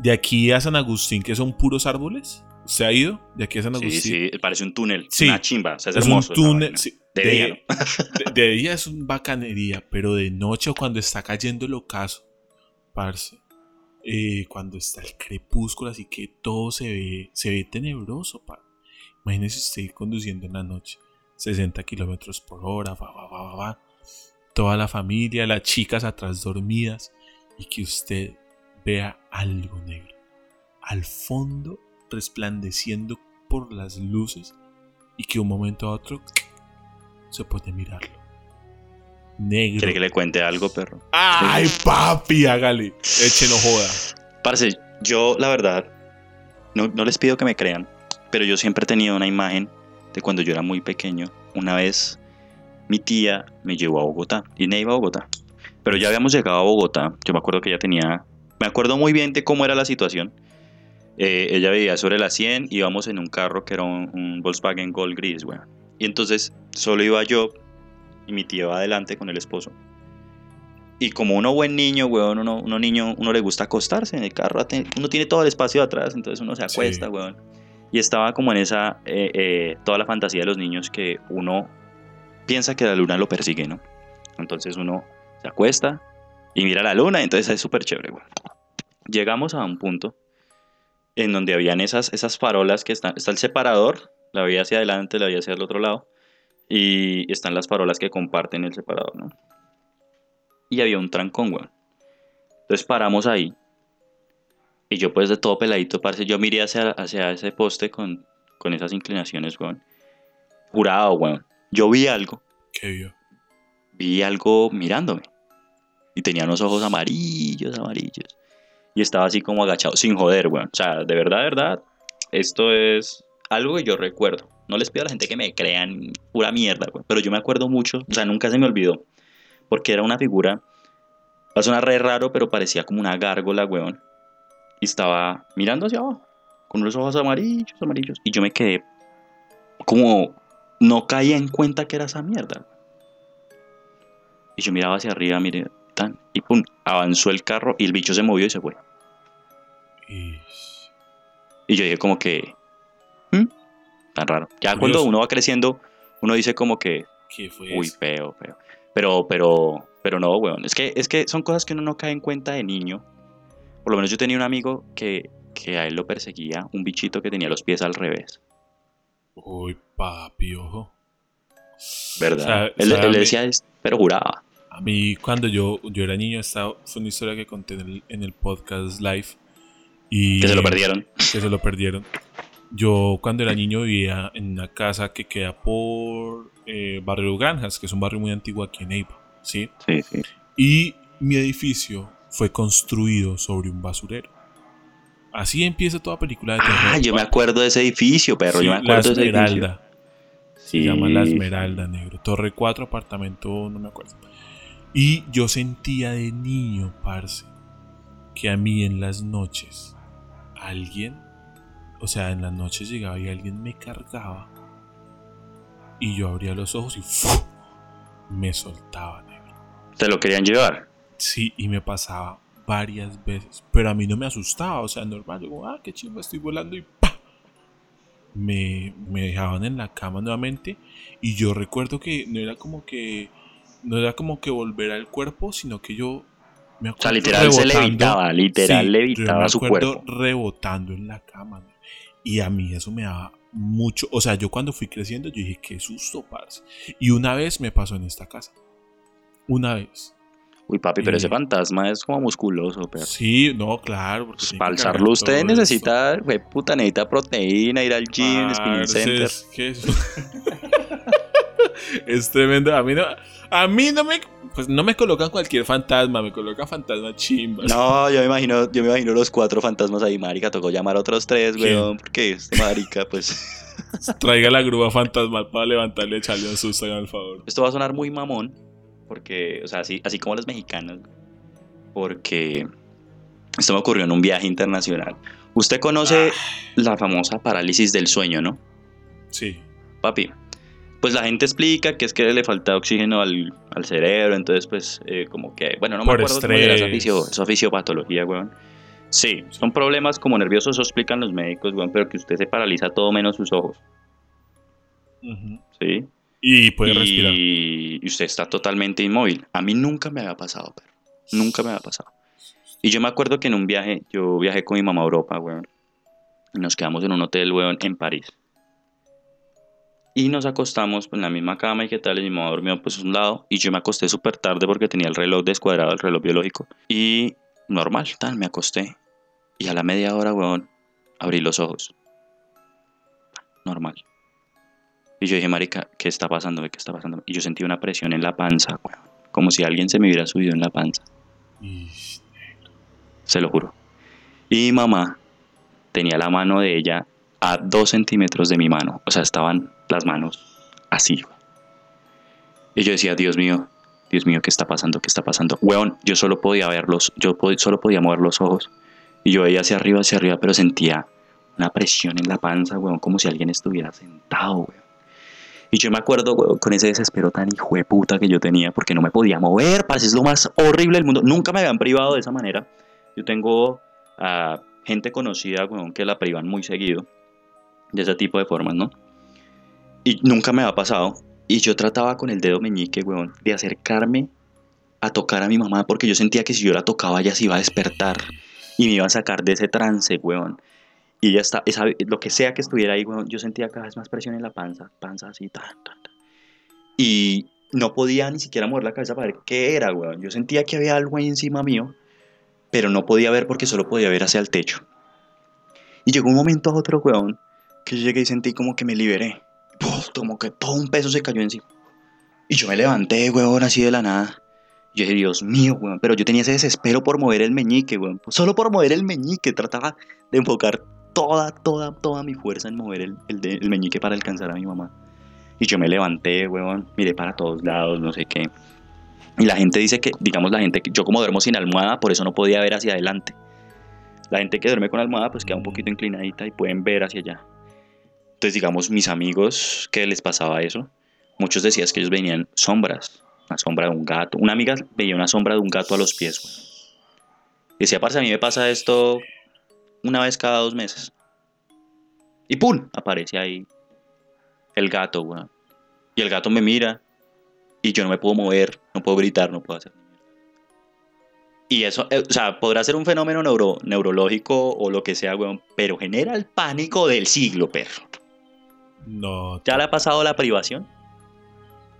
De aquí a San Agustín, que son puros árboles. ¿Usted ha ido? De aquí a San Sí, Agustín. sí, parece un túnel. Sí. Una chimba. O sea, es, Es hermoso. un túnel. sí, De de, día, ¿no? [LAUGHS] de- de día es un bacanería, pero de noche cuando está cayendo el ocaso, parce, eh, cuando está el crepúsculo, así que todo se ve, se ve tenebroso. Imagínese usted conduciendo en la noche, 60 kilómetros por hora, va, va, va, va, va, toda la familia, las chicas atrás dormidas, y que usted vea algo negro, al fondo resplandeciendo por las luces, y que un momento a otro se puede mirarlo. Negro. ¿Quiere que le cuente algo, perro? ¡Ay, papi! Hágale. Eche, no joda. Parce, yo, la verdad, no, no les pido que me crean, pero yo siempre he tenido una imagen de cuando yo era muy pequeño. Una vez mi tía me llevó a Bogotá. Y iba a Bogotá. Pero ya habíamos llegado a Bogotá. Yo me acuerdo que ella tenía. Me acuerdo muy bien de cómo era la situación. Eh, ella vivía sobre la 100. Íbamos en un carro que era un, un Volkswagen Gold gris, weón. Y entonces solo iba yo y mi tía iba adelante con el esposo. Y como uno buen niño, weón, uno, uno niño, uno le gusta acostarse en el carro, uno tiene todo el espacio de atrás, entonces uno se Sí. acuesta, weón. Y estaba como en esa, eh, eh, toda la fantasía de los niños que uno piensa que la luna lo persigue, ¿no? Entonces uno se acuesta y mira la luna, entonces es súper chévere, weón. Llegamos a un punto en donde habían esas, esas farolas que están, está el separador, la vía hacia adelante, la vía hacia el otro lado, y están las farolas que comparten el separador, ¿no? y había un trancón, weón. Entonces paramos ahí. Y yo pues de todo peladito, parce, yo miré hacia, hacia ese poste con, con esas inclinaciones, weón. Jurado, weón. Yo vi algo, ¿Qué vio? vi algo mirándome. Y tenía unos ojos amarillos, amarillos. Y estaba así como agachado, sin joder, weón. O sea, de verdad, de verdad, esto es algo que yo recuerdo. No les pido a la gente que me crean pura mierda, weón. Pero yo me acuerdo mucho, o sea, nunca se me olvidó. Porque era una figura, va a sonar raro, pero parecía como una gárgola, weón. Y estaba mirando hacia abajo, con unos ojos amarillos, amarillos. Y yo me quedé como, no caía en cuenta que era esa mierda. Y yo miraba hacia arriba, mire, tan, y pum, avanzó el carro y el bicho se movió y se fue. Y... Y yo dije como que, "¿Mm? tan raro. Ya cuando uno va creciendo, uno dice como que, ¿Qué fue uy, eso? feo, feo. Pero, pero, pero no, weón. Es que, es que son cosas que uno no cae en cuenta de niño. Por lo menos yo tenía un amigo que, que a él lo perseguía un bichito que tenía los pies al revés. Uy, papi, ojo. ¿Verdad? Sabe- él, sabe él mí- decía, pero juraba. A mí, cuando yo, yo era niño, esta fue una historia que conté en el, en el podcast live. Y Que se lo perdieron. Que se lo perdieron. Yo, cuando era niño, vivía en una casa que queda por eh, Barrio Granjas, que es un barrio muy antiguo aquí en Neiva. ¿sí? Sí, sí. Y mi edificio fue construido sobre un basurero. Así empieza toda película de terror. Ah, yo me acuerdo de ese edificio, perro. Sí, yo me la acuerdo de ese edificio. Esmeralda. Se Sí. llama La Esmeralda, negro. Torre 4, apartamento, no me acuerdo. Y yo sentía de niño, parce, que a mí en las noches alguien, o sea, en las noches llegaba y alguien me cargaba y yo abría los ojos y me soltaba, negro. Te lo querían llevar. Sí, y me pasaba varias veces, pero a mí no me asustaba, o sea, normal, yo como, ah, qué chimba, estoy volando y ¡pa! Me, me dejaban en la cama nuevamente y yo recuerdo que no era como que, no era como que volver al cuerpo, sino que yo me O sea, literal se rebotando. levitaba, literal Sí, yo levitaba me su cuerpo. rebotando en la cama. Y a mí eso me daba mucho. O sea, yo cuando fui creciendo, yo dije, qué susto, parce. Y una vez me pasó en esta casa. Una vez. Uy, papi, pero ese fantasma es como musculoso, perro. Sí, no, claro. Pues para alzarlo usted necesita, güey, puta, necesita proteína, ir al gym, spinning center. Es, que eso- [LAUGHS] es tremendo. A mí no, a mí no me, pues no me colocan cualquier fantasma, me colocan fantasma chimbas. No, yo me imagino, yo me imagino los cuatro fantasmas ahí, marica, tocó llamar a otros tres, weón, porque este marica, pues... [LAUGHS] Traiga la grúa fantasmal para levantarle y echarle un susto, el favor. Esto va a sonar muy mamón, porque, o sea, así, así como los mexicanos, porque esto me ocurrió en un viaje internacional. Usted conoce la famosa parálisis del sueño, ¿no? Sí. Papi, pues la gente explica que es que le falta oxígeno al, al cerebro, entonces pues eh, como que, bueno, no me acuerdo cómo era esa, fisio, esa fisiopatología, weón. Sí, son problemas como nerviosos, eso explican los médicos, weón, pero que usted se paraliza todo menos sus ojos. ¿sí? Y puede respirar. y, usted está totalmente inmóvil. A mí nunca me había pasado, perro. Nunca me había pasado. Y yo me acuerdo que en un viaje, yo viajé con mi mamá a Europa, weón. Y nos quedamos en un hotel, weón, en París. Y nos acostamos en la misma cama y qué tal, y mi mamá durmió pues a un lado. Y yo me acosté súper tarde porque tenía el reloj descuadrado, el reloj biológico. Y normal, tal, me acosté. Y a la media hora, weón, abrí los ojos. Normal. Y yo dije, marica, ¿qué está pasando? ¿Qué está pasando? Y yo sentí una presión en la panza, weón. Como si alguien se me hubiera subido en la panza. Se lo juro. Y mi mamá tenía la mano de ella a dos centímetros de mi mano. O sea, estaban las manos así. Y yo decía, Dios mío, Dios mío, ¿qué está pasando? ¿Qué está pasando? Weón, yo solo podía verlos, yo solo podía mover los ojos. Y yo veía hacia arriba, hacia arriba, pero sentía una presión en la panza, weón, como si alguien estuviera sentado, weón. Y yo me acuerdo, weón, con ese desespero tan hijo de puta que yo tenía, porque no me podía mover, parce, es lo más horrible del mundo. Nunca me habían privado de esa manera. Yo tengo a gente conocida, weón, que la privan muy seguido de ese tipo de formas, ¿no? Y nunca me ha pasado. Y yo trataba con el dedo meñique, weón, de acercarme a tocar a mi mamá porque yo sentía que si yo la tocaba ella se iba a despertar y me iba a sacar de ese trance, weón. Y ya está, lo que sea que estuviera ahí, weón, yo sentía cada vez más presión en la panza, panza así, tan, tan, tan. Y no podía ni siquiera mover la cabeza para ver qué era, weón. Yo sentía que había algo ahí encima mío, pero no podía ver porque solo podía ver hacia el techo. Y llegó un momento a otro, weón, que llegué y sentí como que me liberé. Como que todo un peso se cayó encima. Y yo me levanté, weón, así de la nada. Yo dije, Dios mío, weón, pero yo tenía ese desespero por mover el meñique, weón. Solo por mover el meñique, trataba de enfocar toda, toda, toda mi fuerza en mover el, el, el meñique para alcanzar a mi mamá. Y yo me levanté, weón, miré para todos lados, no sé qué. Y la gente dice que, digamos, la gente, que yo como duermo sin almohada, por eso no podía ver hacia adelante. La gente que duerme con almohada, pues queda un poquito inclinadita y pueden ver hacia allá. Entonces, digamos, mis amigos que les pasaba eso, muchos decían que ellos venían sombras, una sombra de un gato. Una amiga veía una sombra de un gato a los pies. Decía, parce, a mí me pasa esto una vez cada dos meses. Y ¡pum! Aparece ahí el gato, weón. Y el gato me mira y yo no me puedo mover, no puedo gritar, no puedo hacer. Y eso, eh, o sea, podrá ser un fenómeno neuro, neurológico o lo que sea, weón, pero genera el pánico del siglo, perro. No, ¿Ya le ha pasado la privación?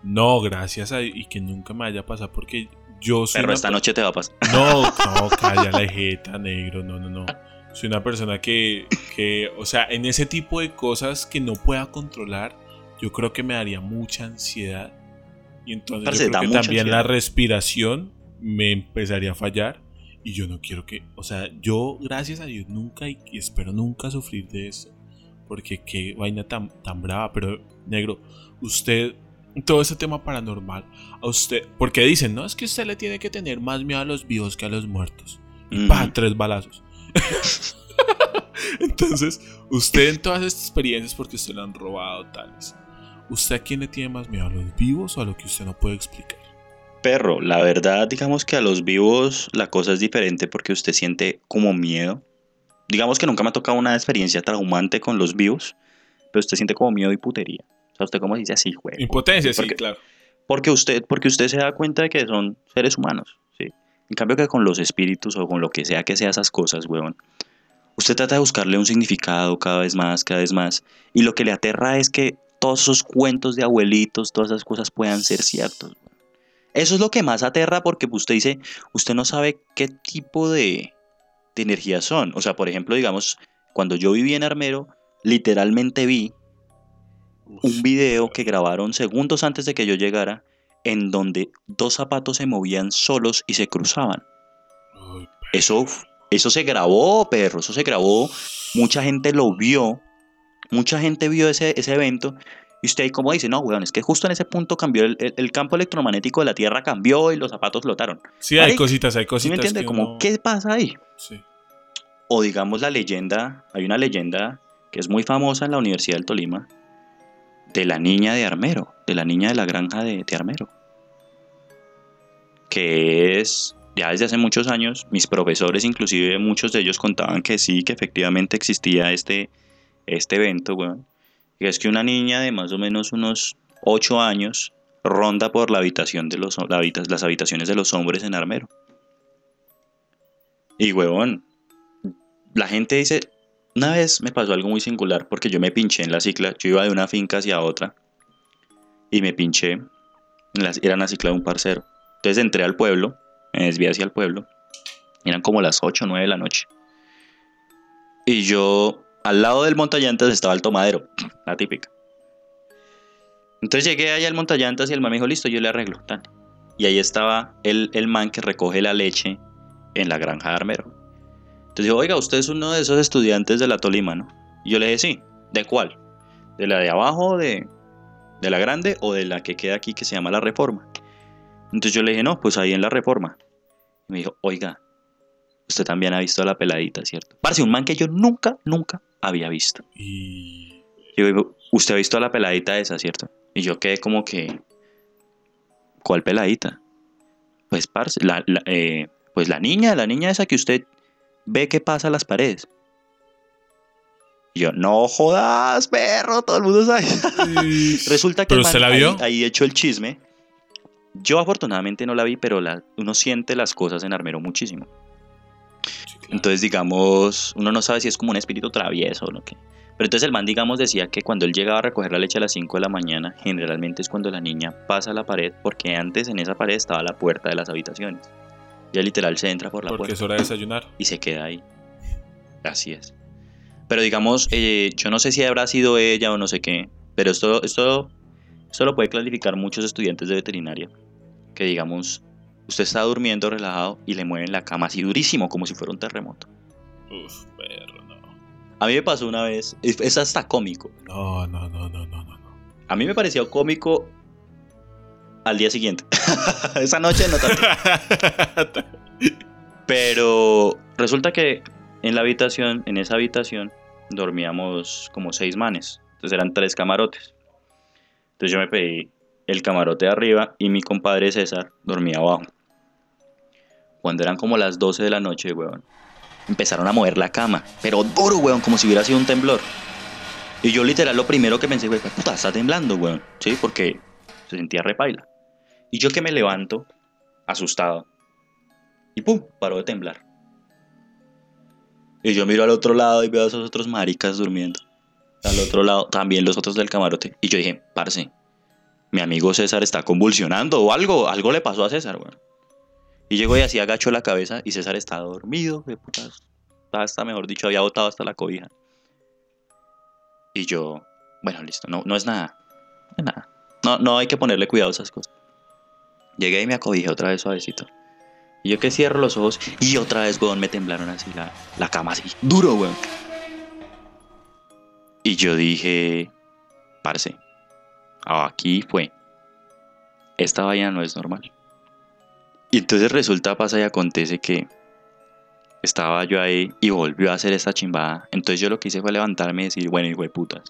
no, gracias a y que nunca me haya pasado porque yo soy Perro, una esta noche te va a pasar. No, [LAUGHS] no, calla la jeta, negro, no, no, no. Soy una persona que, que, o sea, en ese tipo de cosas que no pueda controlar, yo creo que me daría mucha ansiedad. Y entonces yo creo que también la respiración me empezaría a fallar. Y yo no quiero que, o sea, yo, gracias a Dios, nunca y espero nunca sufrir de eso. Porque qué vaina tan, tan brava. Pero, negro, usted, todo ese tema paranormal, a usted, porque dicen, no, es que usted le tiene que tener más miedo a los vivos que a los muertos. Y Ujú. pa, tres balazos. [LAUGHS] [LAUGHS] Entonces, usted en todas estas experiencias, porque usted le han robado tales, ¿usted a quién le tiene más miedo? ¿A los vivos o a lo que usted no puede explicar? Perro, la verdad, digamos que a los vivos la cosa es diferente porque usted siente como miedo. Digamos que nunca me ha tocado una experiencia traumante con los vivos, pero usted siente como miedo y putería. O sea, usted como dice así, güey. Impotencia, sí, porque- claro. Porque usted, porque usted se da cuenta de que son seres humanos, ¿sí? En cambio que con los espíritus o con lo que sea que sea esas cosas, weón, usted trata de buscarle un significado cada vez más, cada vez más. Y lo que le aterra es que todos esos cuentos de abuelitos, todas esas cosas puedan ser ciertos. weón. Eso es lo que más aterra porque usted dice, usted no sabe qué tipo de, de energías son. O sea, por ejemplo, digamos, cuando yo viví en Armero, literalmente vi un video que grabaron segundos antes de que yo llegara, en donde dos zapatos se movían solos y se cruzaban. Eso, eso se grabó, perro, eso se grabó. Mucha gente lo vio. Mucha gente vio ese, ese evento. Y usted ahí como dice, no, weón, es que justo en ese punto cambió el, el- el campo electromagnético de la Tierra cambió y los zapatos flotaron. Sí, hay cositas, hay ¿Sí cositas. me entiende? que Como, uno- ¿qué pasa ahí? Sí. O digamos la leyenda, hay una leyenda que es muy famosa en la Universidad del Tolima, de la niña de Armero, de la niña de la granja de, de Armero. Que es, ya desde hace muchos años, mis profesores, inclusive muchos de ellos contaban que sí, que efectivamente existía este, este evento, weón. Y es que una niña de más o menos unos 8 años ronda por la habitación de los, la las habitaciones de los hombres en Armero. Y huevón, la gente dice, una vez me pasó algo muy singular porque yo me pinché en la cicla, yo iba de una finca hacia otra y me pinché, en la- era una cicla de un parcero. Entonces entré al pueblo, me desvié hacia el pueblo, eran como las 8 o 9 de la noche. Y yo, al lado del montallantas estaba el tomadero, [CLEARS THROAT] la típica. Entonces llegué allá al montallantas y el man me dijo, listo, yo le arreglo. tan. Y ahí estaba el, el man que recoge la leche en la granja de Armero. Entonces dijo, oiga, usted es uno de esos estudiantes de la Tolima, ¿no? Y yo le dije, sí. ¿De cuál? ¿De la de abajo, de, de la grande o de la que queda aquí que se llama la Reforma? Entonces yo le dije, no, pues ahí en la Reforma. Y me dijo, oiga, usted también ha visto la peladita, ¿cierto? Parece un man que yo nunca, nunca había visto. Y. Yo digo, usted ha visto a la peladita esa, ¿cierto? Y yo quedé como que, ¿cuál peladita? Pues, parce, la, la- eh, pues la niña, la niña esa que usted ve que pasa a las paredes. Y yo, no jodas, perro, todo el mundo sabe. [LAUGHS] Resulta que ¿Pero el man usted la ahí- vio? Ahí, hecho el chisme. Yo afortunadamente no la vi, pero la- uno siente las cosas en Armero muchísimo. Sí, claro. Entonces, digamos, uno no sabe si es como un espíritu travieso o lo que. Pero entonces el man, digamos, decía que cuando él llegaba a recoger la leche a las 5 de la mañana, generalmente es cuando la niña pasa a la pared, porque antes en esa pared estaba la puerta de las habitaciones. Ya literal se entra por la Porque puerta es hora de desayunar. y se queda ahí. Así es. Pero digamos, eh, yo no sé si habrá sido ella o no sé qué, pero esto, esto, esto lo puede clarificar muchos estudiantes de veterinaria. Que digamos, usted está durmiendo relajado y le mueven la cama así durísimo, como si fuera un terremoto. Uf, perro, no. A mí me pasó una vez, es, hasta cómico. No, no, no, no, no. no. A mí me pareció cómico al día siguiente. [LAUGHS] Esa noche no tanto. [LAUGHS] Pero resulta que en la habitación, en esa habitación, dormíamos como seis manes. Entonces eran tres camarotes. Entonces yo me pedí el camarote arriba y mi compadre César dormía abajo. Cuando eran como las 12 de la noche, weón, empezaron a mover la cama. Pero duro, weón, como si hubiera sido un temblor. Y yo literal lo primero que pensé fue, puta, está temblando, weón. Sí, porque se sentía repaila. Y yo que me levanto, asustado. Y pum, paró de temblar. Y yo miro al otro lado y veo a esos otros maricas durmiendo. Al otro lado, también los otros del camarote. Y yo dije, parce, mi amigo César está convulsionando o algo, algo le pasó a César, weón. Y llego y así agacho la cabeza y César está dormido, de putas. Hasta, mejor dicho, había botado hasta la cobija. Y yo, bueno, listo, no, no es nada. No es nada. No, no hay que ponerle cuidado a esas cosas. Llegué y me acobijé otra vez suavecito. Y yo que cierro los ojos y otra vez, weón, me temblaron así la, la cama así. Duro, weón. Y yo dije, parce, aquí fue. Esta vaina no es normal. Y entonces resulta, pasa y acontece que estaba yo ahí y volvió a hacer esta chimbada. Entonces yo lo que hice fue levantarme y decir, bueno, hijo de putas.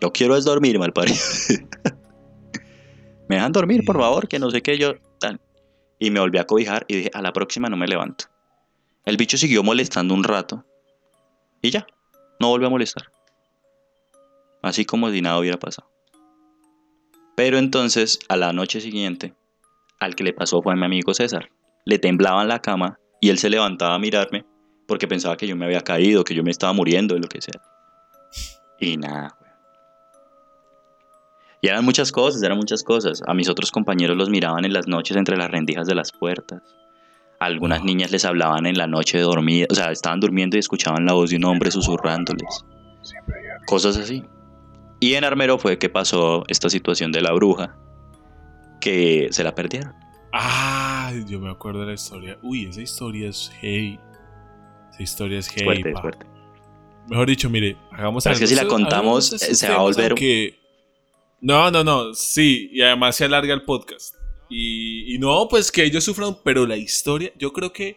Yo quiero es dormir, mal parido. [LAUGHS] me dejan dormir, por favor, que no sé qué yo. Y me volví a cobijar y dije, a la próxima no me levanto. El bicho siguió molestando un rato. Y ya, no volvió a molestar. Así como si nada hubiera pasado. Pero entonces, a la noche siguiente, al que le pasó fue a mi amigo César. Le temblaba en la cama y él se levantaba a mirarme porque pensaba que yo me había caído, que yo me estaba muriendo, de lo que sea. Y nada. Y eran muchas cosas, eran muchas cosas. A mis otros compañeros los miraban en las noches entre las rendijas de las puertas. A algunas niñas les hablaban en la noche de dormir, o sea, estaban durmiendo y escuchaban la voz de un hombre susurrándoles. Cosas así. Y en Armero fue que pasó esta situación de la bruja, que se la perdieron. Ah, yo me acuerdo de la historia. Uy, esa historia es heavy. Esa historia es heavy. Fuerte, pa. fuerte. Mejor dicho, mire, hagamos Pero es algo. que si la contamos, eh, se va a volver- aunque- No, no, no. Sí, y además se alarga el podcast. Y, y no, pues que ellos sufran, pero la historia, yo creo que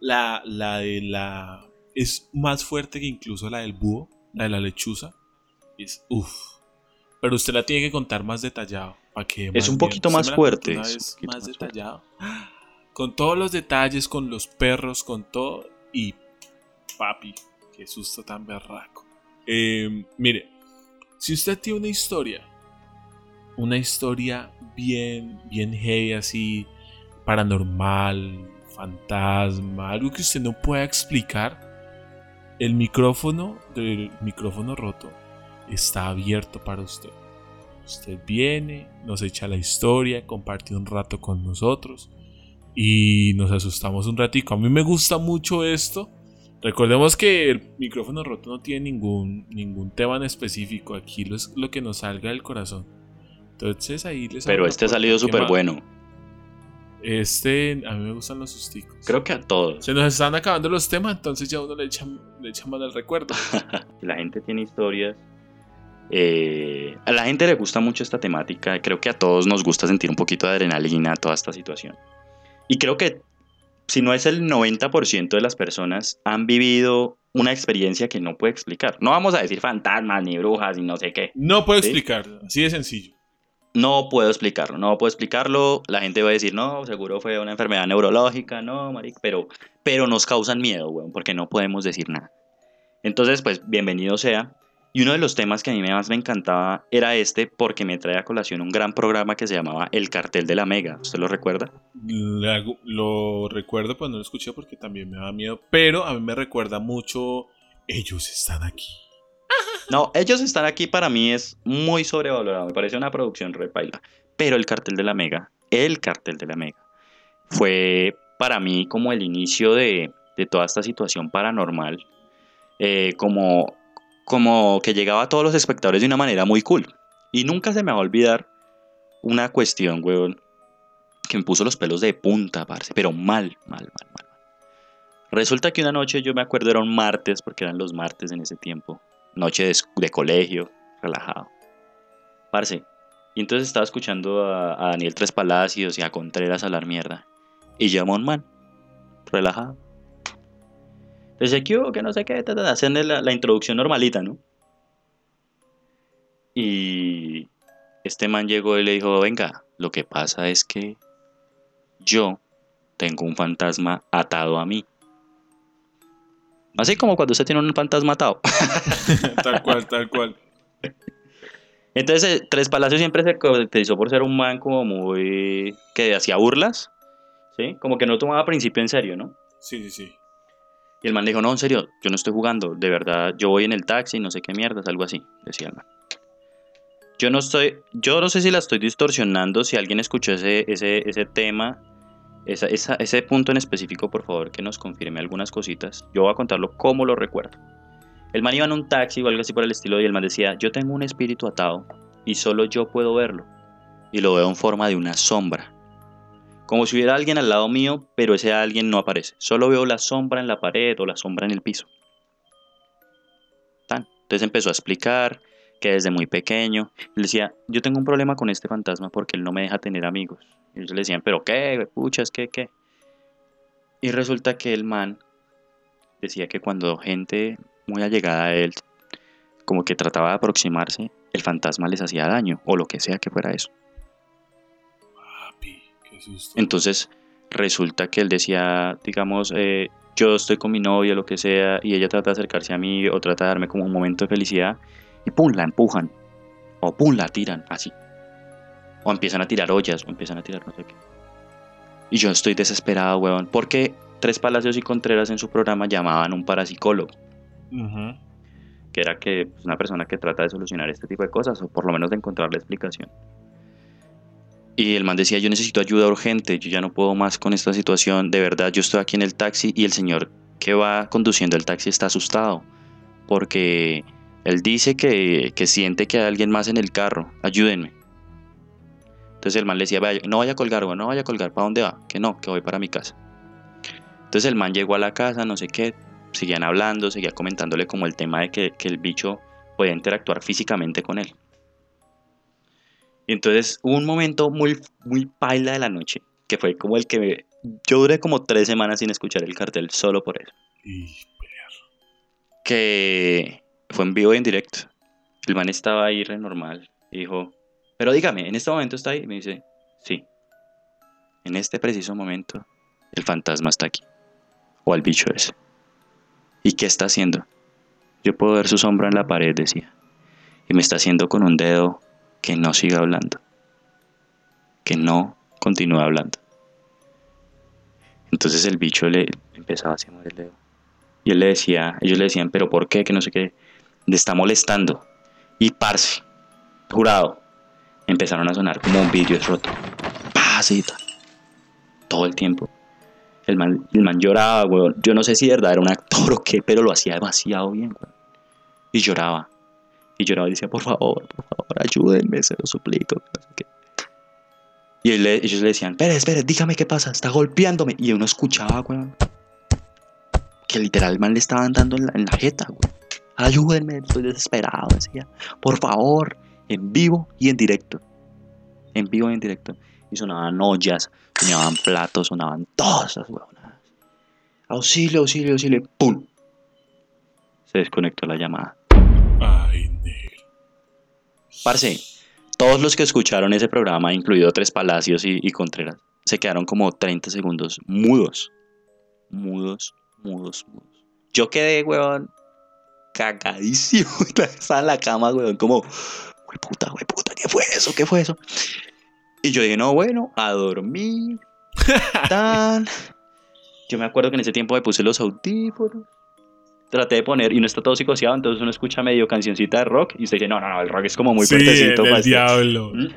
la, la de la. es más fuerte que incluso la del búho, la de la lechuza. Es uff. Pero usted la tiene que contar más detallado. Para que Es un poquito más fuerte, es un poquito más más fuerte. detallado. Con todos los detalles, con los perros, con todo. Y papi, qué susto tan berraco. Eh, mire, si usted tiene una historia, una historia bien, bien heavy, así, paranormal, fantasma, algo que usted no pueda explicar, el micrófono del micrófono roto está abierto para usted. Usted viene, nos echa la historia, comparte un rato con nosotros y nos asustamos un ratico. A mí me gusta mucho esto. Recordemos que el micrófono roto no tiene ningún, ningún tema en específico. Aquí lo es lo que nos salga del corazón. Entonces ahí les Pero este ha salido ¿Qué súper bueno. Este, a mí me gustan los susticos. Creo que a todos. Se nos están acabando los temas, entonces ya uno le echa, le echa mal el recuerdo. [LAUGHS] La gente tiene historias. Eh, a la gente le gusta mucho esta temática. Creo que a todos nos gusta sentir un poquito de adrenalina toda esta situación. Y creo que si no es el 90% de las personas han vivido una experiencia que no puede explicar. No vamos a decir fantasmas ni brujas y no sé qué. No puedo ¿Sí? explicarlo, así de sencillo. No puedo explicarlo, no puedo explicarlo. La gente va a decir, no, seguro fue una enfermedad neurológica, no, marica, pero, pero nos causan miedo, weón, porque no podemos decir nada. Entonces, pues, bienvenido sea. Y uno de los temas que a mí más me encantaba era este, porque me trae a colación un gran programa que se llamaba El Cartel de la Mega. ¿Usted lo recuerda? Hago- Lo recuerdo, pues no lo escuché porque también me da miedo. Pero a mí me recuerda mucho. Ellos están aquí. No, ellos están aquí para mí es muy sobrevalorado. Me parece una producción repaila. Pero el cartel de la Mega, el cartel de la Mega, fue para mí como el inicio de, de toda esta situación paranormal. eh, como, como que llegaba a todos los espectadores de una manera muy cool. Y nunca se me va a olvidar una cuestión, weón, que me puso los pelos de punta, parce, pero mal, mal, mal, mal. Resulta que una noche, yo me acuerdo, era un martes, porque eran los martes en ese tiempo noche de, de colegio, relajado. Parce. Y entonces estaba escuchando a, a Daniel Tres Palacios y a Contreras hablar mierda. Y llama un man, relajado. Dice, ¿qué hubo? Que no sé qué, ta, ta, ta", hacen la, la introducción normalita, ¿no? Y este man llegó y le dijo, venga, lo que pasa es que yo tengo un fantasma atado a mí. Así como cuando usted tiene un fantasma atado. [LAUGHS] tal cual, tal cual. Entonces, eh, Tres Palacios siempre se caracterizó por ser un man como muy. que hacía burlas, ¿sí? Como que no tomaba principio en serio, ¿no? Sí, sí, sí. Y el man dijo, no, en serio, yo no estoy jugando, de verdad, yo voy en el taxi, no sé qué mierdas, algo así, decía el man. Yo no estoy, yo no sé si la estoy distorsionando, si alguien escuchó ese, ese, ese tema, esa- ese punto en específico, por favor, que nos confirme algunas cositas. Yo voy a contarlo como lo recuerdo. El man iba en un taxi o algo así por el estilo y el man decía, yo tengo un espíritu atado y solo yo puedo verlo. Y lo veo en forma de una sombra. Como si hubiera alguien al lado mío, pero ese alguien no aparece. Solo veo la sombra en la pared o la sombra en el piso. Tan. Entonces empezó a explicar que desde muy pequeño le decía, yo tengo un problema con este fantasma porque él no me deja tener amigos. Y ellos le decían, pero qué, puchas, qué, qué. Y resulta que el man decía que cuando gente muy allegada a él, como que trataba de aproximarse, el fantasma les hacía daño, o lo que sea que fuera eso. Entonces resulta que él decía, digamos, eh, yo estoy con mi novia, lo que sea, y ella trata de acercarse a mí o trata de darme como un momento de felicidad, y pum, la empujan, o pum, la tiran, así. O empiezan a tirar ollas, o empiezan a tirar no sé qué. Y yo estoy desesperado, weón, porque Tres Palacios y Contreras en su programa llamaban un parapsicólogo, que era que pues, una persona que trata de solucionar este tipo de cosas, o por lo menos de encontrar la explicación. Y el man decía, yo necesito ayuda urgente, yo ya no puedo más con esta situación, de verdad, yo estoy aquí en el taxi y el señor que va conduciendo el taxi está asustado, porque él dice que, que siente que hay alguien más en el carro, ayúdenme. Entonces el man le decía, "Vaya, no vaya a colgar, no vaya a colgar, ¿para dónde va? Que no, que voy para mi casa. Entonces el man llegó a la casa, no sé qué, seguían hablando, seguía comentándole como el tema de que, que el bicho podía interactuar físicamente con él. Y entonces hubo un momento muy, muy paila de la noche, que fue como el que me- yo duré como tres semanas sin escuchar el cartel solo por eso. Y Que fue en vivo y en directo. El man estaba ahí re normal. Dijo, pero dígame, ¿en este momento está ahí? Y me dice, sí. En este preciso momento, el fantasma está aquí. O al bicho ese. ¿Y qué está haciendo? Yo puedo ver su sombra en la pared, decía. Y me está haciendo con un dedo que no siga hablando. Que no continúe hablando. Entonces el bicho le empezaba a mover el dedo. Y él le decía, ellos le decían, pero ¿por qué? Que no sé qué. Le está molestando. Y parce, jurado, empezaron a sonar como un vidrio roto. Pasita. Todo el tiempo. El man, el man lloraba, weón. Yo no sé si de verdad era un actor o qué, pero lo hacía demasiado bien, weón. Y lloraba. Y lloraba y decía, por favor, por favor, ayúdenme, se lo suplico. Y ellos le decían, espere, espere, dígame qué pasa, está golpeándome. Y uno escuchaba, weón. Que literal el man le estaban dando en la, en la jeta, weón. Ayúdenme, estoy desesperado, decía. Por favor, en vivo y en directo. En vivo y en directo. Y sonaban ollas, sonaban platos, sonaban todas esas. Auxilio, auxilio, auxilio. ¡Pum! Se desconectó la llamada. Ay. Parce, todos los que escucharon ese programa, incluido Tres Palacios y, y Contreras, se quedaron como 30 segundos mudos. Mudos, mudos, mudos. Yo quedé, weón, cagadísimo. [LAUGHS] Estaba en la cama, weón, como, güey puta, güey puta, ¿qué fue eso? ¿Qué fue eso? Y yo dije, no, bueno, a dormir. [LAUGHS] Tal. Yo me acuerdo que en ese tiempo me puse los audífonos. Traté de poner, y no está todo psicoseado, entonces uno escucha medio cancioncita de rock y usted dice, no, no, no, el rock es como muy sí, el, fuertecito. del para este". diablo. ¿Mm?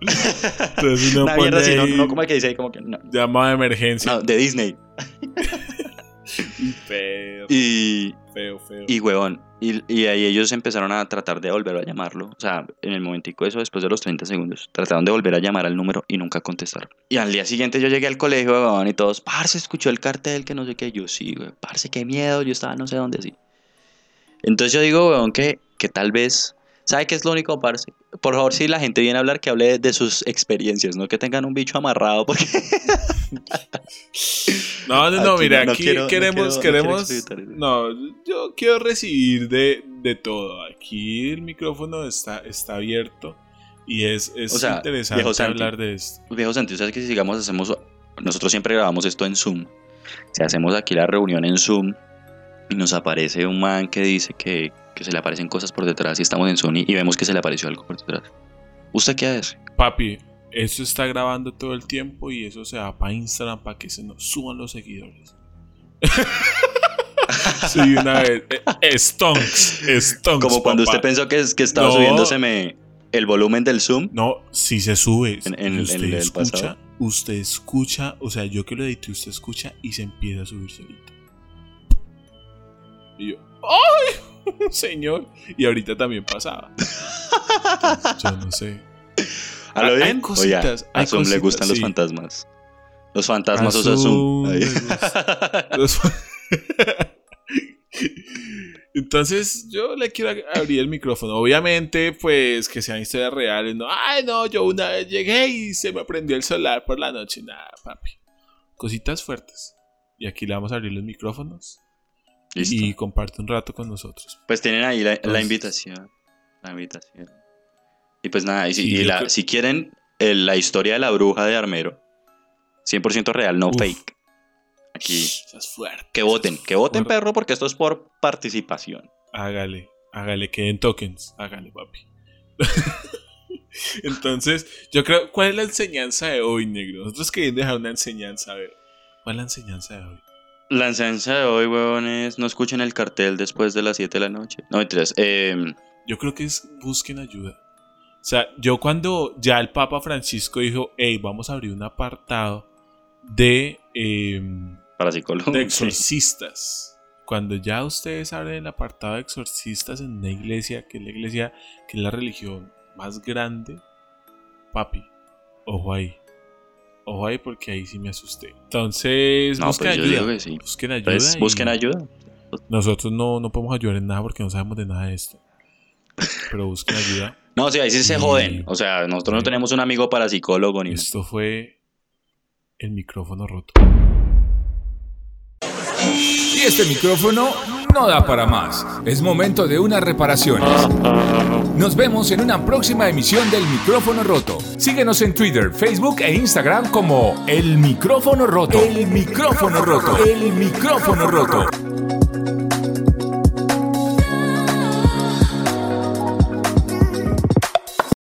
Entonces [LAUGHS] uno Una pone mierda ahí no como el que dice ahí como que no, llamada de emergencia. no, de Disney. [LAUGHS] Feo, Y, feo, feo. y huevón, y, ahí ellos empezaron a tratar de volver a llamarlo. O sea, en el momentico eso, después de los 30 segundos, trataron de volver a llamar al número y nunca contestaron. Y al día siguiente yo llegué al colegio, y todos, parce, escuchó el cartel, que no sé qué. Yo sí, güey, parce, qué miedo, yo estaba no sé dónde así. Entonces yo digo, huevón, que, que tal vez, ¿sabe qué es lo único, parce? Por favor, si la gente viene a hablar, que hable de, sus experiencias, no que tengan un bicho amarrado, porque [LAUGHS] No, no, no, mira, no- aquí quiero- queremos, no quiero queremos. No, yo quiero recibir de, de todo. Aquí el micrófono está, está abierto y es, es O sea, interesante viejo Santi. hablar de esto. Viejo Santi, ¿sabes que si sigamos hacemos... Nosotros siempre grabamos esto en Zoom. Si hacemos aquí la reunión en Zoom y nos aparece un man que dice que, que se le aparecen cosas por detrás y estamos en Zoom y, vemos que se le apareció algo por detrás. ¿Usted qué hace? Papi, eso está grabando todo el tiempo y eso se va para Instagram para que se nos suban los seguidores. [LAUGHS] sí, una vez. Eh, stonks, stonks. Como cuando papá. usted pensó que, que estaba No. subiéndoseme el volumen del Zoom. No, si se sube. En- en- usted el escucha, pasado. usted escucha, o sea, yo que lo edité, usted escucha y se empieza a subir solito. Y yo, ¡ay! [LAUGHS] Señor. Y ahorita también pasaba. Entonces, [LAUGHS] yo no sé. ¿A lo Hay bien? cositas, Oye, hay a Zoom le gustan los fantasmas. Los fantasmas A usan Zoom. Los- [LAUGHS] Entonces yo le quiero abrir el micrófono. Obviamente, pues que sean historias reales. No, ay, no, yo una vez llegué y se me prendió el celular por la noche. Nada, papi. Cositas fuertes. Y aquí le vamos a abrir los micrófonos Listo. y comparte un rato con nosotros. Pues tienen ahí la, invitación. La invitación. Y pues nada, y si, y la- quieren el- la historia de la bruja de Armero, 100% real, no Uf. fake. Aquí, es fuerte. que voten, que voten Fuerte. perro, porque esto es por participación. Hágale, hágale, que den tokens. Hágale, papi. [LAUGHS] Entonces, yo creo, ¿cuál es la enseñanza de hoy, negro? Nosotros queríamos dejar una enseñanza, a ver. ¿Cuál es la enseñanza de hoy? La enseñanza de hoy, huevones, no escuchen el cartel después de las 7 de la noche. No, mentiras. Eh, Yo creo que es busquen ayuda. O sea, yo cuando ya el Papa Francisco dijo, hey, vamos a abrir un apartado de, em, para psicólogos. de sí. exorcistas. Cuando ya ustedes abren el apartado de exorcistas en una iglesia, que es la iglesia, que es la religión más grande, papi, ojo ahí. Ojo ahí porque ahí sí me asusté. Entonces, No, busquen pues ayuda. sí. Busquen ayuda. Pues y busquen ayuda. Nosotros no, no podemos ayudar en nada porque no sabemos de nada de esto. Pero busquen ayuda. No, sí, ahí sí se Y- joden. O sea, nosotros no tenemos un amigo para psicólogo ni. Esto fue el micrófono roto. Y este micrófono no da para más. Es momento de unas reparaciones. Nos vemos en una próxima emisión del Micrófono Roto. Síguenos en Twitter, Facebook e Instagram como El Micrófono Roto. El Micrófono Roto. El Micrófono Roto.